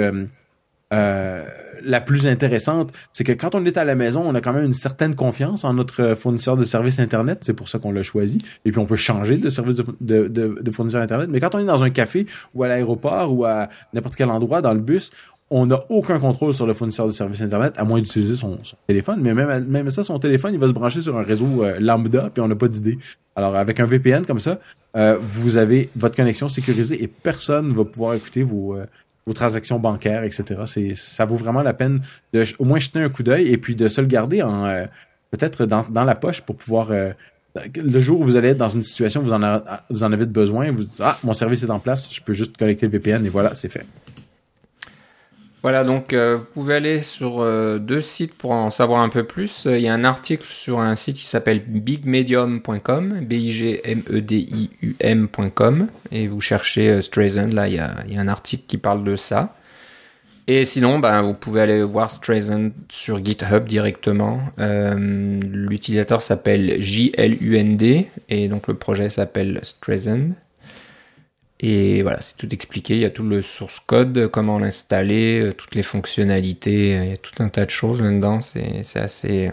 Euh, la plus intéressante, c'est que quand on est à la maison, on a quand même une certaine confiance en notre fournisseur de services Internet. C'est pour ça qu'on l'a choisi. Et puis, on peut changer de service de, de, de, fournisseur Internet. Mais quand on est dans un café ou à l'aéroport ou à n'importe quel endroit dans le bus, on n'a aucun contrôle sur le fournisseur de services Internet, à moins d'utiliser son, téléphone. Mais même, même ça, son téléphone, il va se brancher sur un réseau euh, lambda, puis on n'a pas d'idée. Alors, avec un VPN comme ça, euh, vous avez votre connexion sécurisée et personne ne va pouvoir écouter vos, euh, vos transactions bancaires, etc. C'est, ça vaut vraiment la peine de au moins jeter un coup d'œil et puis de se le garder en euh, peut-être dans, dans, la poche pour pouvoir euh, le jour où vous allez être dans une situation où vous en, vous en avez besoin, vous dites ah mon service est en place, je peux juste connecter le VPN et voilà c'est fait. Voilà, donc euh, vous pouvez aller sur euh, deux sites pour en savoir un peu plus. Il y a un article sur un site qui s'appelle bigmedium.com, B-I-G-M-E-D-I-U-M.com, et vous cherchez euh, là il y, a, un article qui parle de ça. Et sinon, ben, vous pouvez aller voir Streisand sur GitHub directement. L'utilisateur s'appelle JLUND, et donc le projet s'appelle Streisand. Et voilà, c'est tout expliqué. Il y a tout le source code, comment l'installer, euh, toutes les fonctionnalités. Il y a tout un tas de choses là-dedans. C'est assez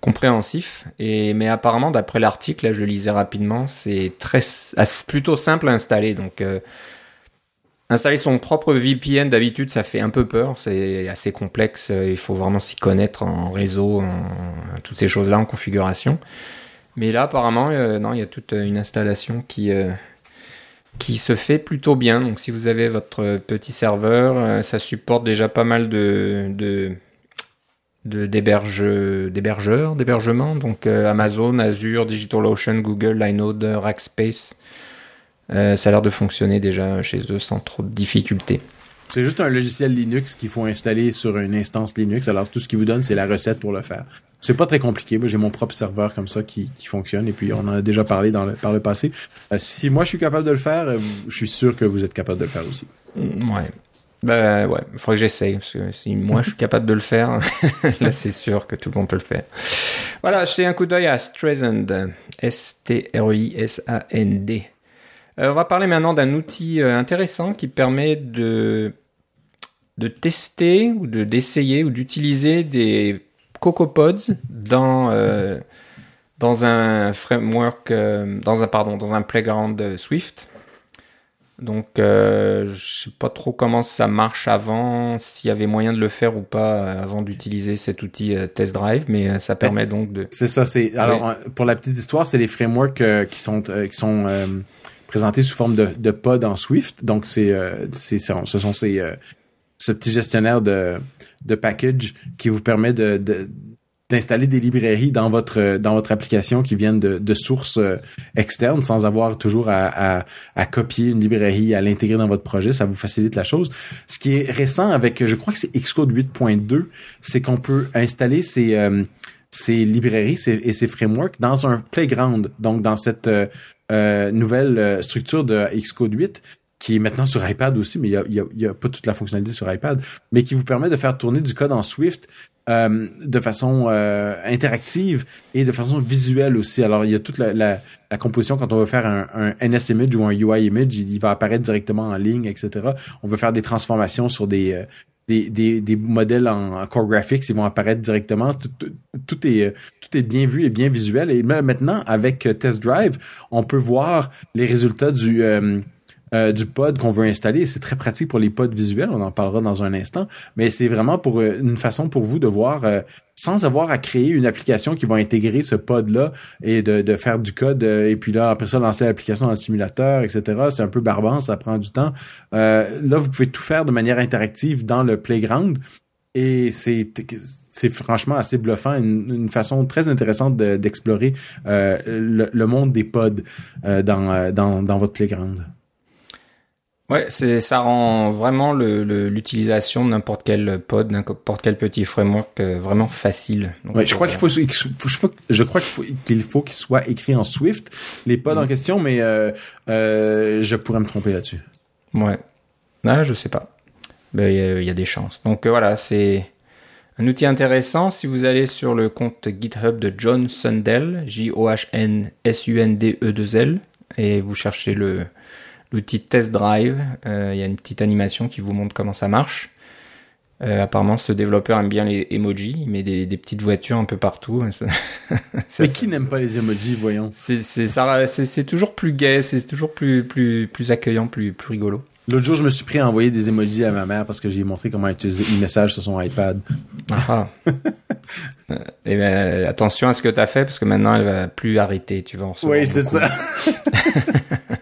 compréhensif. Et, mais apparemment, d'après l'article, là, je lisais rapidement, c'est très, plutôt simple à installer. Donc, euh, installer son propre VPN, d'habitude, ça fait un peu peur. C'est assez complexe. Il faut vraiment s'y connaître en réseau, en, toutes ces choses-là, en configuration. Mais là, apparemment, euh, non, il y a toute une installation qui qui se fait plutôt bien. Donc si vous avez votre petit serveur, euh, ça supporte déjà pas mal de, de d'hébergeurs, d'hébergement, donc euh, Amazon, Azure, DigitalOcean, Google, Linode, Rackspace. Euh, ça a l'air de fonctionner déjà chez eux sans trop de difficultés. C'est juste un logiciel Linux qu'il faut installer sur une instance Linux. Alors tout ce qu'il vous donne, c'est la recette pour le faire. C'est pas très compliqué. Moi, j'ai mon propre serveur comme ça qui, fonctionne et puis on en a déjà parlé par le passé. Euh, si moi je suis capable de le faire, euh, je suis sûr que vous êtes capable de le faire aussi. Mm, ouais. Ben ouais, il faudrait que j'essaye. Parce que si moi je suis capable de le faire, <laughs> là c'est sûr que tout le monde peut le faire. Voilà, jetez un coup d'œil à Streisand. S-T-R-I-S-A-N-D. Euh, on va parler maintenant d'un outil intéressant qui permet de, de tester ou de d'essayer ou d'utiliser des CocoaPods dans euh, dans un framework, euh, dans un pardon, dans un playground Swift. Donc, euh, je sais pas trop comment ça marche avant, s'il y avait moyen de le faire ou pas avant d'utiliser cet outil Test Drive, mais ça permet donc de. C'est ça. C'est alors pour la petite histoire, c'est les frameworks qui sont qui sont présentés sous forme de, de pod en Swift. Donc, c'est c'est ce sont ces ce petit gestionnaire de, package qui vous permet d'installer des librairies dans votre application qui viennent de, sources euh, externes sans avoir toujours à, copier une librairie à l'intégrer dans votre projet. Ça vous facilite la chose. Ce qui est récent avec je crois que c'est Xcode 8.2 c'est qu'on peut installer ces euh, ces librairies et ces frameworks dans un playground, donc dans cette nouvelle structure de Xcode 8 qui est maintenant sur iPad aussi, mais il n'y a, y a, pas toute la fonctionnalité sur iPad, mais qui vous permet de faire tourner du code en Swift euh, de façon euh, interactive et de façon visuelle aussi. Alors, il y a toute la, la, la composition quand on veut faire un, un, NS image ou un UI image, il, va apparaître directement en ligne, etc. On veut faire des transformations sur des, euh, des, des, des, modèles en, core graphics, ils vont apparaître directement. Tout, tout, est, tout est bien vu et bien visuel. Et maintenant, avec Test Drive, on peut voir les résultats du euh, du pod qu'on veut installer. C'est très pratique pour les pods visuels, on en parlera dans un instant, mais c'est vraiment pour euh, une façon pour vous de voir euh, sans avoir à créer une application qui va intégrer ce pod-là et de, de, faire du code et puis là, après ça, lancer l'application dans le simulateur, etc. C'est un peu barbant, ça prend du temps. là, vous pouvez tout faire de manière interactive dans le playground. Et c'est c'est franchement assez bluffant, une, façon très intéressante d'explorer le, le, monde des pods dans, dans, dans votre playground. Ouais, c'est ça rend vraiment l'utilisation de n'importe quel pod, n'importe quel petit framework euh, vraiment facile. ouais, je crois qu'il faut, je crois qu'il faut qu'il soit écrit en Swift les pods en mm. question, mais euh, euh, je pourrais me tromper là-dessus. Ouais, ah, je sais pas. Ben il y, a des chances. Donc voilà, c'est un outil intéressant si vous allez sur le compte GitHub de John Sundell, J O H N S U N D E 2 L, et vous cherchez le l'outil Test Drive. Euh, il y a une petite animation qui vous montre comment ça marche. Euh, apparemment, ce développeur aime bien les emojis. Il met des, petites voitures un peu partout. <laughs> Mais qui n'aime pas les emojis, voyons C'est toujours plus gai, c'est toujours plus, plus, plus accueillant, plus, plus rigolo. L'autre jour, je me suis pris à envoyer des emojis à ma mère parce que j'ai montré comment utiliser une message sur son iPad. Ah. <laughs> euh, et ben, attention à ce que tu as fait parce que maintenant, elle va plus arrêter. Tu vas en Oui, c'est ça. <laughs>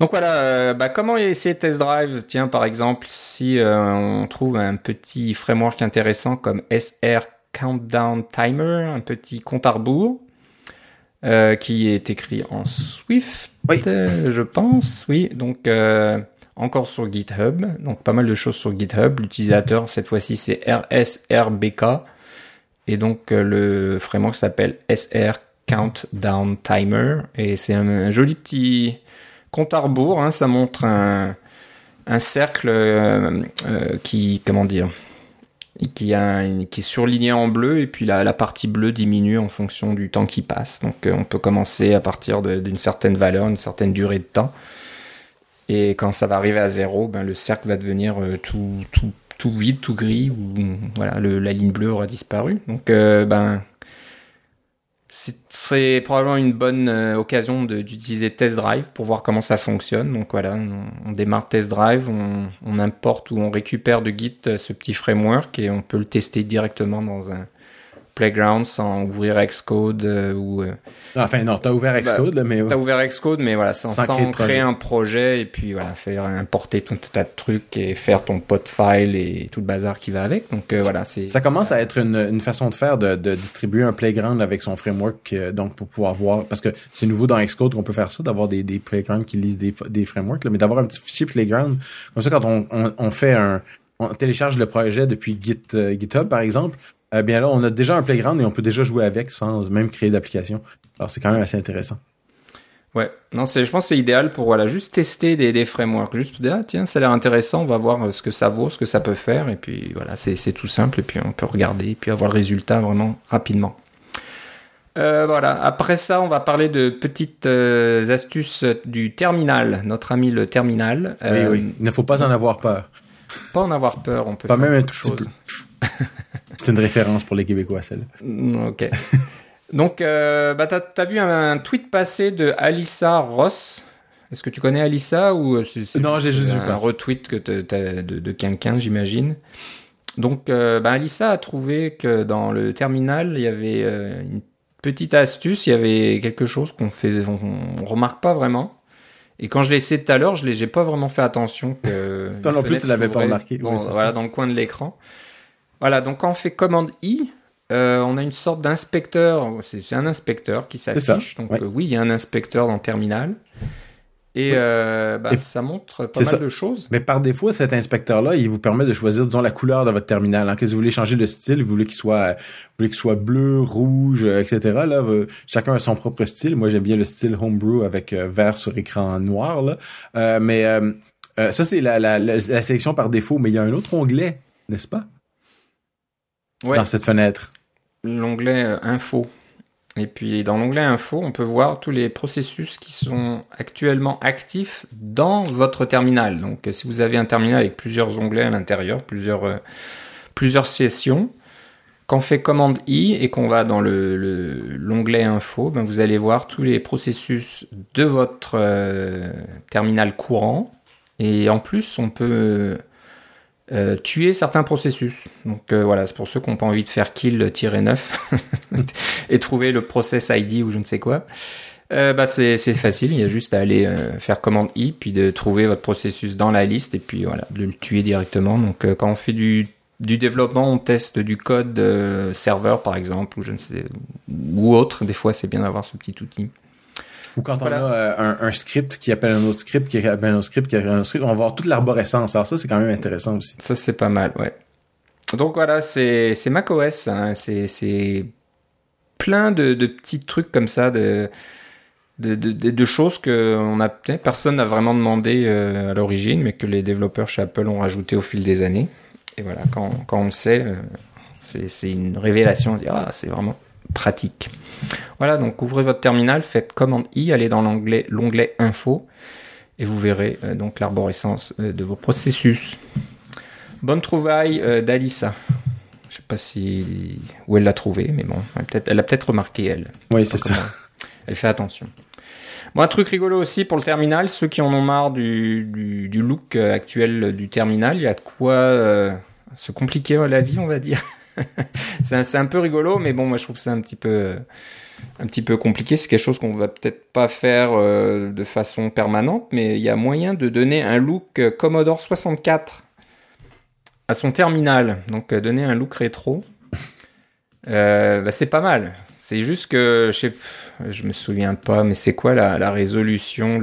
Donc voilà, euh, bah, comment essayer Test Drive? Tiens, par exemple, si euh, on trouve un petit framework intéressant comme SR Countdown Timer, un petit compte à rebours, euh, qui est écrit en Swift, je pense. Oui, donc encore sur GitHub, donc pas mal de choses sur GitHub. L'utilisateur cette fois-ci c'est RSRBK et donc le framework s'appelle SR Countdown Timer. Et c'est un, joli petit compte à rebours, hein, ça montre un, cercle euh, euh, qui, est surligné en bleu et puis la, la, partie bleue diminue en fonction du temps qui passe. Donc euh, on peut commencer à partir d'une certaine valeur, une certaine durée de temps. Et quand ça va arriver à zéro, ben, le cercle va devenir tout, vide, tout gris, voilà, la ligne bleue aura disparu. Donc ben, c'est probablement une bonne euh, occasion d'utiliser Test Drive pour voir comment ça fonctionne. Donc voilà, on, démarre Test Drive, on, on, importe ou on récupère de Git euh, ce petit framework et on peut le tester directement dans un, Playground sans ouvrir Xcode euh, ou. Euh, enfin non, t'as ouvert bah, Xcode là, mais. T'as ouvert Xcode, mais voilà, sans, sans, créer, un projet et puis voilà, faire importer tout un tas de trucs et faire ton pot file et tout le bazar qui va avec. Donc euh, voilà, c'est. Ça commence à être une, une façon de faire de, de, distribuer un playground avec son framework, donc pour pouvoir voir, parce que c'est nouveau dans Xcode qu'on peut faire ça, d'avoir des, des playgrounds qui lisent des, des frameworks, là, mais d'avoir un petit fichier playground comme ça quand on, on, on fait un on télécharge le projet depuis Git, GitHub, par exemple, eh bien là, on a déjà un playground et on peut déjà jouer avec sans même créer d'application. Alors c'est quand même assez intéressant. Ouais, non, c'est, je pense que c'est idéal pour voilà, juste tester des, des frameworks, juste dire, ah, tiens, ça a l'air intéressant, on va voir ce que ça vaut, ce que ça peut faire, et puis voilà, c'est, c'est tout simple, et puis on peut regarder, et puis avoir le résultat vraiment rapidement. Euh, voilà, après ça, on va parler de petites euh, astuces du terminal, notre ami le terminal. oui, oui, euh, il ne faut pas en avoir peur. Pas en avoir peur, on peut pas faire même un chose. <laughs> C'est une référence pour les Québécois, celle. Mm, ok. <laughs> Donc, euh, bah, t'as as vu un, tweet passé de Alissa Ross? Est-ce que tu connais Alissa ou c'est non, j'ai juste un retweet que de, de quelqu'un, j'imagine. Donc, euh, bah, Alissa a trouvé que dans le terminal, il y avait euh, une petite astuce, il y avait quelque chose qu'on fait, on, remarque pas vraiment. Et quand je l'ai essayé tout à l'heure, je n'ai pas vraiment fait attention que. <laughs> Toi non plus, tu l'avais pas remarqué. voilà, dans le coin de l'écran. Voilà, donc quand on fait commande I, euh, on a une sorte d'inspecteur, c'est un inspecteur qui s'affiche. Donc euh, oui, il y a un inspecteur dans terminal. Et, euh, bah, ça montre pas mal de choses. Mais par défaut, cet inspecteur-là, il vous permet de choisir, disons, la couleur de votre terminal. Hein. Que vous voulez changer de style, vous voulez qu'il soit, vous voulez qu'il soit bleu, rouge, etc. Là, chacun a son propre style. Moi, j'aime bien le style homebrew avec vert sur écran noir. Là. mais ça, c'est la, la, la, sélection par défaut. Mais il y a un autre onglet, n'est-ce pas? Ouais. Dans cette fenêtre. L'onglet Info. Et puis dans l'onglet Info, on peut voir tous les processus qui sont actuellement actifs dans votre terminal. Donc si vous avez un terminal avec plusieurs onglets à l'intérieur, plusieurs, euh, plusieurs sessions, quand on fait commande I et qu'on va dans l'onglet le, l'onglet Info, ben vous allez voir tous les processus de votre euh, terminal courant. Et en plus, on peut euh, tuer certains processus. Donc euh, voilà, c'est pour ceux qui n'ont pas envie de faire kill-9 <laughs> et trouver le process ID ou je ne sais quoi. Euh, bah c'est facile, il y a juste à aller faire commande I, puis de trouver votre processus dans la liste et puis voilà, de le tuer directement. Donc quand on fait du, du développement, on teste du code serveur par exemple, ou je ne sais, ou autre, des fois c'est bien d'avoir ce petit outil. Ou quand on a euh, un, script qui appelle un autre script, qui appelle un autre script, qui appelle un autre script, on va voir toute l'arborescence. Alors ça, c'est quand même intéressant aussi. Ça, c'est pas mal, ouais. Donc voilà, c'est macOS. Hein. C'est plein de, de, petits trucs comme ça, de, de, de, choses que on a, personne n'a vraiment demandé euh, à l'origine, mais que les développeurs chez Apple ont rajouté au fil des années. Et voilà, quand, quand on le sait, euh, c'est une révélation. On dit, ah, c'est vraiment pratique. Voilà, donc ouvrez votre terminal, faites commande I, allez dans l'onglet Info et vous verrez euh, donc l'arborescence euh, de vos processus. Bonne trouvaille euh, d'Alissa. Je sais pas si où elle l'a trouvé, mais bon, elle, a peut-être remarqué elle. Oui, c'est ça. Elle fait attention. Bon, un truc rigolo aussi pour le terminal, ceux qui en ont marre du, du, look actuel du terminal, il y a de quoi se compliquer la vie, on va dire. <laughs> <laughs> c'est un, peu rigolo, mais bon, moi je trouve ça un petit peu, un petit peu compliqué. C'est quelque chose qu'on va peut-être pas faire euh, de façon permanente, mais il y a moyen de donner un look euh, Commodore 64 à son terminal. Donc euh, donner un look rétro, bah, c'est pas mal. C'est juste que je me souviens pas, mais c'est quoi la, résolution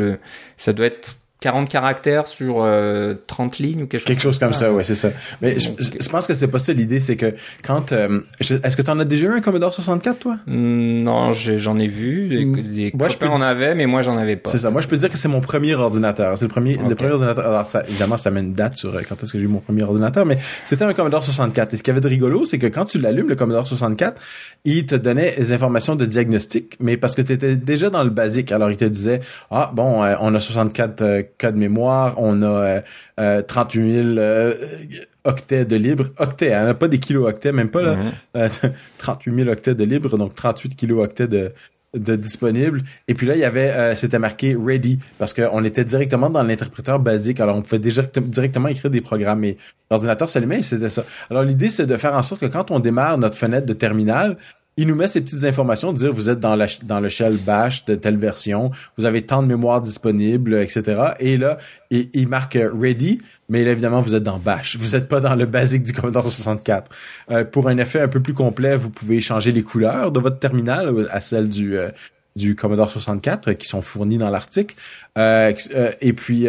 Ça doit être 40 caractères sur 30 euh, lignes ou quelque chose quelque chose comme ça, ouais c'est ça. Mais je, je, pense que c'est pas ça l'idée c'est que quand euh, est-ce que tu en as déjà eu un Commodore 64 toi? Mm, non j'en ai, vu. Des, mm. des moi, je peux... en avait mais moi j'en avais pas. C'est ça. Moi je peux dire que c'est mon premier ordinateur. C'est le premier le premier ordinateur. Alors ça évidemment ça met une date sur euh, quand est-ce que j'ai eu mon premier ordinateur mais c'était un Commodore 64 et ce qu'il y avait de rigolo c'est que quand tu l'allumes le Commodore 64 il te donnait des informations de diagnostic mais parce que tu étais déjà dans le basique. Alors il te disait ah bon on a 64 cas de mémoire, on a euh, 38 euh, 000 euh, octets de libre. Octets, hein, pas des kilo-octets, même pas là. <laughs> 38 000 octets de libre, donc 38 kilo-octets de, de disponible. Et puis là, il y avait, euh, c'était marqué ready parce qu'on était directement dans l'interpréteur basique. Alors, on pouvait déjà directement écrire des programmes. Et l'ordinateur s'allumait et c'était ça. Alors, l'idée, c'est de faire en sorte que quand on démarre notre fenêtre de terminal, il nous met ces petites informations, dire vous êtes dans, la, dans le shell bash de telle version, vous avez tant de mémoire disponible, etc. Et là, il, il marque ready, mais là, évidemment, vous êtes dans bash. <laughs> Vous n'êtes pas dans le basique du Commodore 64. Euh, pour un effet un peu plus complet, vous pouvez changer les couleurs de votre terminal à celles du, euh, du Commodore 64 qui sont fournies dans l'article. Euh, et puis...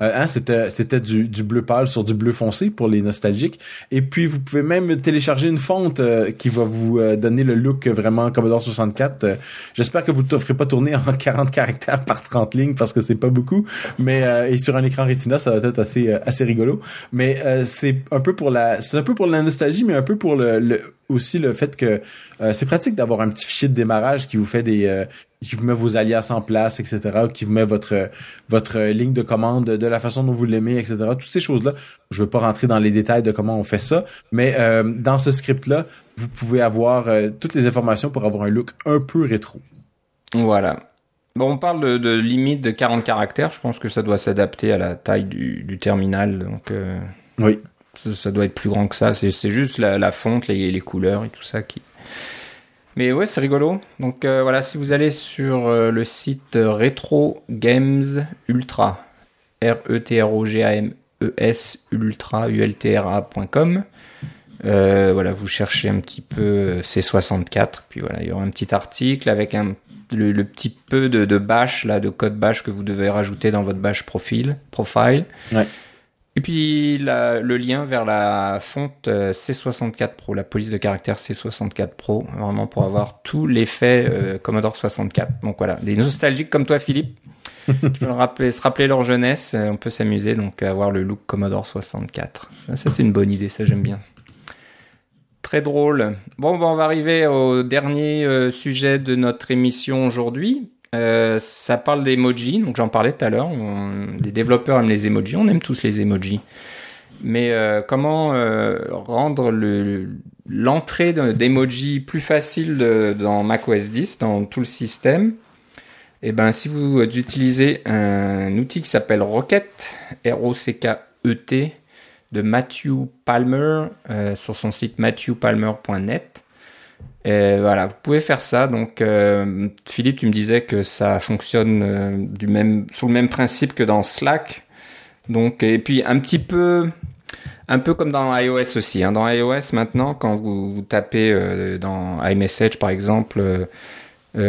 Euh, hein, c'était c'était du, du, bleu pâle sur du bleu foncé pour les nostalgiques. Et puis vous pouvez même télécharger une fonte euh, qui va vous euh, donner le look vraiment Commodore 64. J'espère que vous ne t'offrez pas tourner en <laughs> 40 caractères par 30 lignes parce que c'est pas beaucoup, mais et sur un écran Retina ça va être assez assez rigolo. Mais c'est un peu pour la c'est un peu pour la nostalgie, mais un peu pour le, le aussi le fait que c'est pratique d'avoir un petit fichier de démarrage qui vous fait des qui vous met vos alias en place, etc., qui vous met votre votre ligne de commande de la façon dont vous l'aimez, etc. Toutes ces choses-là. Je veux pas rentrer dans les détails de comment on fait ça, mais euh, dans ce script-là, vous pouvez avoir euh, toutes les informations pour avoir un look un peu rétro. Voilà. Bon, on parle de, limite de 40 caractères. Je pense que ça doit s'adapter à la taille du, terminal. Donc, euh, oui. Ça, doit être plus grand que ça. C'est juste la, fonte, les, couleurs et tout ça qui, mais ouais, c'est rigolo. Donc euh, voilà, si vous allez sur euh, le site Retro Games Ultra, R-E-T-R-O-G-A-M-E-S Ultra, U-L-T-R-A.com, euh, voilà, vous cherchez un petit peu C64, puis voilà, il y aura un petit article avec un le, petit peu de, de, bash, là, de code bash que vous devez rajouter dans votre bash profil, profile. Ouais. Et puis le lien vers la fonte euh, C64 Pro, la police de caractère C64 Pro, vraiment pour avoir tout l'effet euh, Commodore 64. Donc voilà, les nostalgiques comme toi Philippe, <laughs> qui veulent rappeler, se rappeler leur jeunesse, euh, on peut s'amuser donc à avoir le look Commodore 64. Ça c'est une bonne idée, ça j'aime bien. Très drôle. Bon, on va arriver au dernier sujet de notre émission aujourd'hui. Euh, ça parle d'emojis, donc j'en parlais tout à l'heure. Les développeurs aiment les emojis, on aime tous les emojis. Mais euh, comment euh, rendre l'entrée d'emojis plus facile dans macOS 10, dans tout le système? Eh ben, si vous utilisez un outil qui s'appelle Rocket, R-O-C-K-E-T, de Matthew Palmer sur son site matthewpalmer.net, et voilà, vous pouvez faire ça. Donc, euh, Philippe, tu me disais que ça fonctionne euh, sur le même principe que dans Slack. Donc, et puis un petit peu, un peu comme dans iOS aussi. Hein. Dans iOS maintenant, quand vous, tapez euh, dans iMessage par exemple,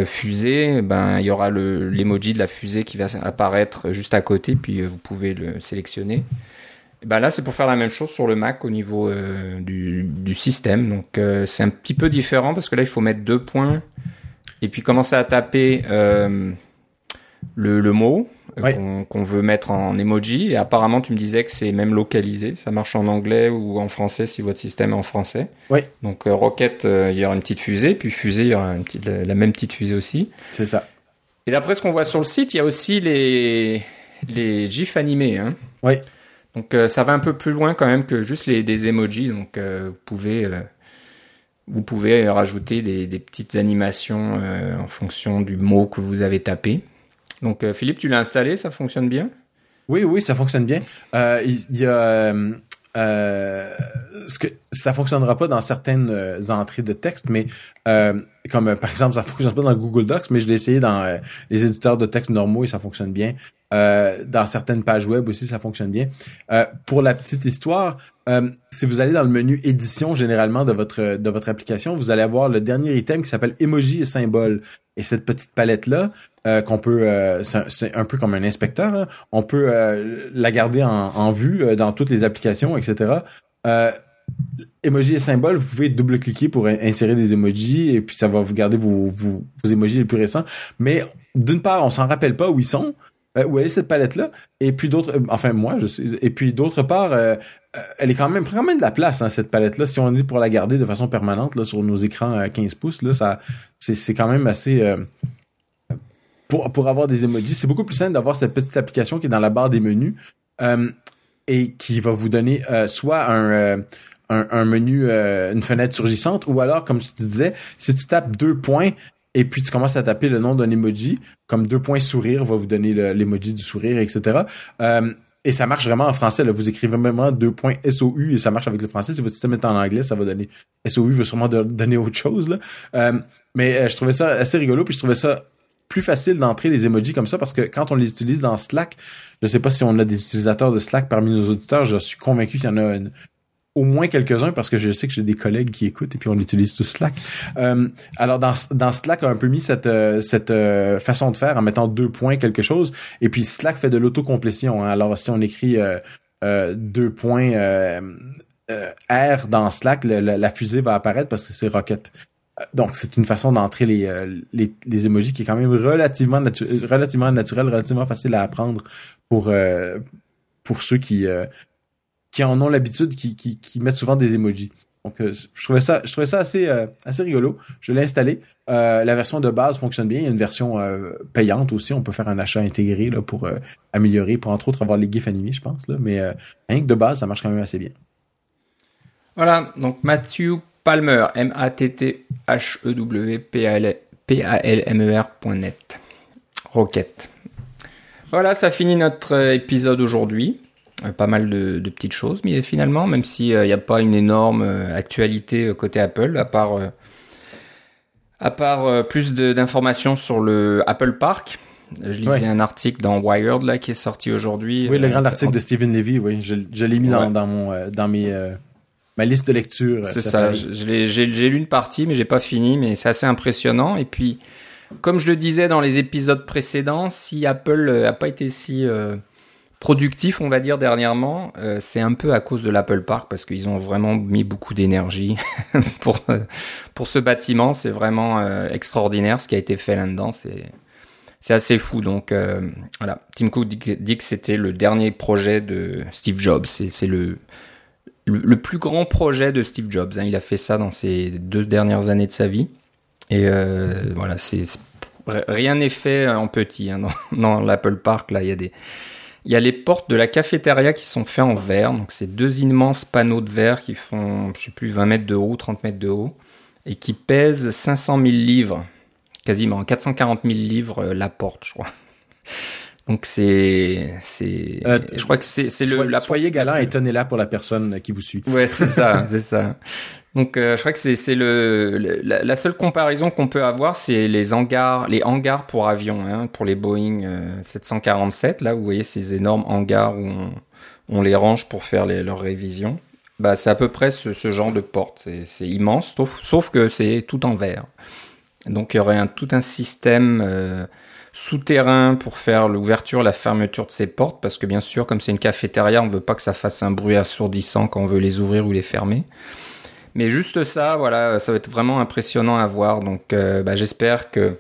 fusée, ben il y aura l'emoji de la fusée qui va apparaître juste à côté, puis vous pouvez le sélectionner. Bah là, c'est pour faire la même chose sur le Mac au niveau euh, du, du, système. Donc, euh, c'est un petit peu différent parce que là, il faut mettre deux points et puis commencer à taper euh, le, le, mot qu'on veut mettre en emoji. Et apparemment, tu me disais que c'est même localisé. Ça marche en anglais ou en français si votre système est en français. Oui. Donc, Rocket, il y aura une petite fusée. Puis fusée, il y aura une petite, la, même petite fusée aussi. C'est ça. Et d'après ce qu'on voit sur le site, il y a aussi les, les GIFs animés. Hein. Oui. Donc euh, ça va un peu plus loin quand même que juste les, des emojis. Donc euh, vous pouvez euh, vous pouvez rajouter des, des petites animations en fonction du mot que vous avez tapé. Donc Philippe, tu l'as installé, ça fonctionne bien? Oui, oui, ça fonctionne bien. Il y, a ce que ça fonctionnera pas dans certaines entrées de texte, mais comme par exemple ça fonctionne pas dans Google Docs, mais je l'ai essayé dans les éditeurs de texte normaux et ça fonctionne bien. Euh, dans certaines pages web aussi, ça fonctionne bien. Euh, pour la petite histoire, euh, si vous allez dans le menu édition généralement de votre de votre application, vous allez avoir le dernier item qui s'appelle emoji et symbole. Et cette petite palette là, qu'on peut, c'est un peu comme un inspecteur, on peut la garder en, vue dans toutes les applications, etc. Emoji et symbole, vous pouvez double-cliquer pour insérer des emojis et puis ça va vous garder vos, vos, vos emojis les plus récents. Mais d'une part, on s'en rappelle pas où ils sont. Euh, où elle est cette palette là et puis d'autres euh, enfin moi je sais et puis d'autre part euh, elle est quand même quand même de la place hein, cette palette là si on est pour la garder de façon permanente là sur nos écrans à 15 pouces ça c'est quand même assez pour pour avoir des emojis. C'est beaucoup plus simple d'avoir cette petite application qui est dans la barre des menus et qui va vous donner soit un un, un, menu, une fenêtre surgissante, ou alors, comme te disais, si tu tapes deux points et puis tu commences à taper le nom d'un emoji, comme deux points sourire va vous donner l'emoji du sourire, etc. Euh, et ça marche vraiment en français. Vous écrivez vraiment deux points SOU et ça marche avec le français. Si votre système est en anglais, ça va donner SOU veut sûrement donner autre chose. Euh, mais euh, je trouvais ça assez rigolo, puis je trouvais ça plus facile d'entrer les emojis comme ça parce que quand on les utilise dans Slack, je sais pas si on a des utilisateurs de Slack parmi nos auditeurs, je suis convaincu qu'il y en a une, au moins quelques-uns parce que je sais que j'ai des collègues qui écoutent et puis on utilise tout Slack. Euh, alors dans, dans Slack a un peu mis cette, euh, euh, façon de faire en mettant deux points quelque chose et puis Slack fait de l'autocomplétion. Hein. Alors si on écrit deux points R dans Slack, la, fusée va apparaître parce que c'est Rocket. Donc c'est une façon d'entrer les, les, qui est quand même relativement relativement naturel, relativement facile à apprendre pour ceux qui qui en ont l'habitude, qui, qui, qui, mettent souvent des emojis. Donc, euh, je trouvais ça, je trouvais ça assez, euh, assez rigolo. Je l'ai installé. Euh, la version de base fonctionne bien. Il y a une version payante aussi. On peut faire un achat intégré là, pour améliorer, pour entre autres avoir les gifs animés, je pense. Là. Mais rien que de base, ça marche quand même assez bien. Voilà. Donc, Matthew Palmer, M-A-T-T-H-E-W-P-A-L-M-E-R.net. Rocket. Voilà, ça finit notre épisode aujourd'hui. Euh, pas mal de, de, petites choses, mais finalement, même s'il n'y euh, a pas une énorme euh, actualité côté Apple, à part, à part plus d'informations sur le Apple Park. Je lisais un article dans Wired là qui est sorti aujourd'hui. Oui, le grand article de Stephen Levy, oui, je, je l'ai mis dans, dans, mon dans mes ma liste de lecture. C'est ça. J'ai lu une partie, mais j'ai pas fini, mais c'est assez impressionnant. Et puis comme je le disais dans les épisodes précédents, si Apple n'a pas été si productif, on va dire, dernièrement, c'est un peu à cause de l'Apple Park parce qu'ils ont vraiment mis beaucoup d'énergie <laughs> pour, pour ce bâtiment. C'est vraiment extraordinaire ce qui a été fait là-dedans. C'est c'est assez fou. Donc euh, voilà, Tim Cook dit que c'était le dernier projet de Steve Jobs. C'est le, le, plus grand projet de Steve Jobs. Hein. Il a fait ça dans ses deux dernières années de sa vie. Et euh, voilà, c'est rien n'est fait en petit hein, dans, l'Apple Park. Là, il y a des il y a les portes de la cafétéria qui sont faites en verre. Donc, c'est deux immenses panneaux de verre qui font, je sais plus, 20 mètres de haut, 30 mètres de haut, et qui pèsent 500 000 livres quasiment 440 000 livres euh, la porte, je crois. <laughs> Donc c'est c'est euh, je crois que c'est c'est le la soyez galant et tenez là pour la personne qui vous suit. Ouais, c'est ça, <laughs> c'est ça. Donc euh, je crois que c'est la, seule comparaison qu'on peut avoir c'est les hangars pour avions hein, pour les Boeing 747 là vous voyez ces énormes hangars où on, les range pour faire leurs révisions. Bah c'est à peu près ce, genre de porte, c'est immense sauf que c'est tout en verre. Donc il y aurait tout un système euh, souterrain pour faire l'ouverture, la fermeture de ces portes, parce que bien sûr, comme c'est une cafétéria, on ne veut pas que ça fasse un bruit assourdissant quand on veut les ouvrir ou les fermer. Mais juste ça, voilà, ça va être vraiment impressionnant à voir. Donc euh, bah, j'espère que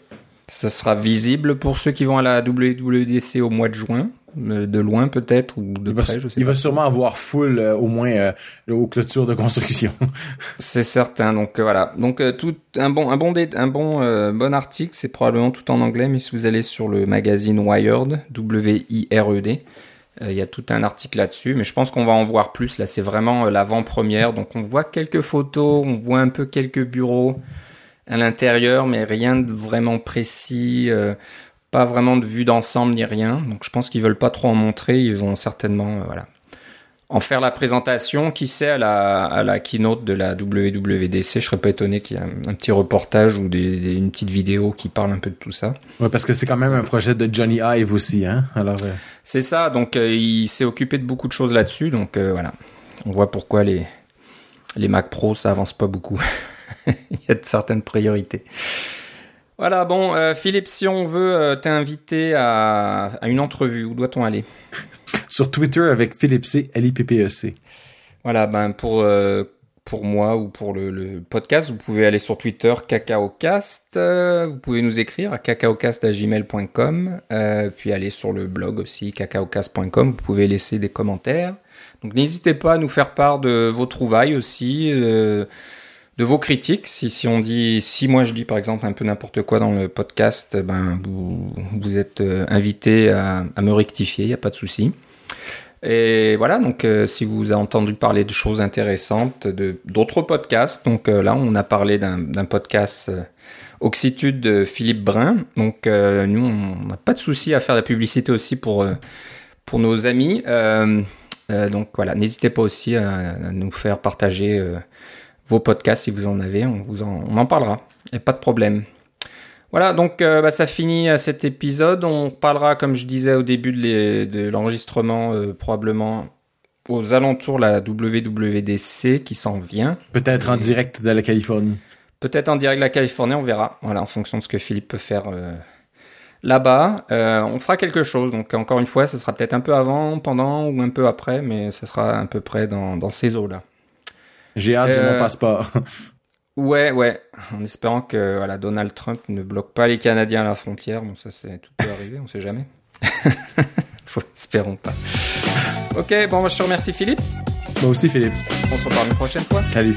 ça sera visible pour ceux qui vont à la WWDC au mois de juin de loin peut-être ou de près, je sais il va sûrement avoir full euh, au moins euh, aux clôtures de construction. <laughs> c'est certain. Donc euh, voilà. Donc tout un bon un bon un bon bon article, c'est probablement tout en anglais, mais si vous allez sur le magazine Wired, W I R E D, il y a tout un article là-dessus, mais je pense qu'on va en voir plus. Là, c'est vraiment l'avant-première, donc on voit quelques photos, on voit un peu quelques bureaux à l'intérieur, mais rien de vraiment précis pas vraiment de vue d'ensemble ni rien. Donc je pense qu'ils veulent pas trop en montrer. Ils vont certainement, euh, voilà, en faire la présentation. Qui sait à la, à la keynote de la WWDC, je serais pas étonné qu'il y ait un, petit reportage ou des, une petite vidéo qui parle un peu de tout ça. Ouais, parce que c'est quand même un projet de Johnny Ive aussi, hein. Alors. Euh, c'est ça. Donc euh, il s'est occupé de beaucoup de choses là-dessus. Donc voilà, on voit pourquoi les les Mac Pro ça avance pas beaucoup. <laughs> il y a de certaines priorités. Voilà, bon, euh, Philippe, si on veut euh, t'inviter à, une entrevue, où doit-on aller? Sur Twitter avec Philippe C, L-I-P-P-E-C. Voilà, ben pour, euh, pour moi ou pour le, podcast, vous pouvez aller sur Twitter, CacaoCast. vous pouvez nous écrire à cacaocast.gmail.com. puis aller sur le blog aussi, cacaocast.com. Vous pouvez laisser des commentaires. Donc n'hésitez pas à nous faire part de vos trouvailles aussi de vos critiques. Si, si on dit, si moi je dis par exemple un peu n'importe quoi dans le podcast, ben vous, êtes euh, invité à, à, me rectifier, il n'y a pas de souci. Et voilà, donc euh, si vous avez entendu parler de choses intéressantes, d'autres podcasts, donc euh, là on a parlé d'un podcast Oxitude de Philippe Brun. Donc nous on n'a pas de souci à faire de la publicité aussi pour nos amis. donc voilà, n'hésitez pas aussi à, à, nous faire partager vos podcasts si vous en avez, on vous en, on en parlera. Et pas de problème. Voilà, donc euh, bah, ça finit euh, cet épisode. On parlera, comme je disais au début de l'enregistrement, euh, probablement aux alentours de la WWDC qui s'en vient. Peut-être en direct de la Californie. Peut-être en direct de la Californie, on verra. Voilà, en fonction de ce que Philippe peut faire là-bas. on fera quelque chose. Donc encore une fois, ce sera peut-être un peu avant, pendant ou un peu après, mais ce sera à peu près dans, dans ces eaux-là. J'ai hâte, de mon passeport. <laughs> ouais, ouais. En espérant que voilà, Donald Trump ne bloque pas les Canadiens à la frontière. Bon, ça, c'est tout peut arriver, on sait jamais. <laughs> Espérons pas. Ok, bon, je te remercie Philippe. Moi aussi Philippe. On se reparle une prochaine fois. Salut.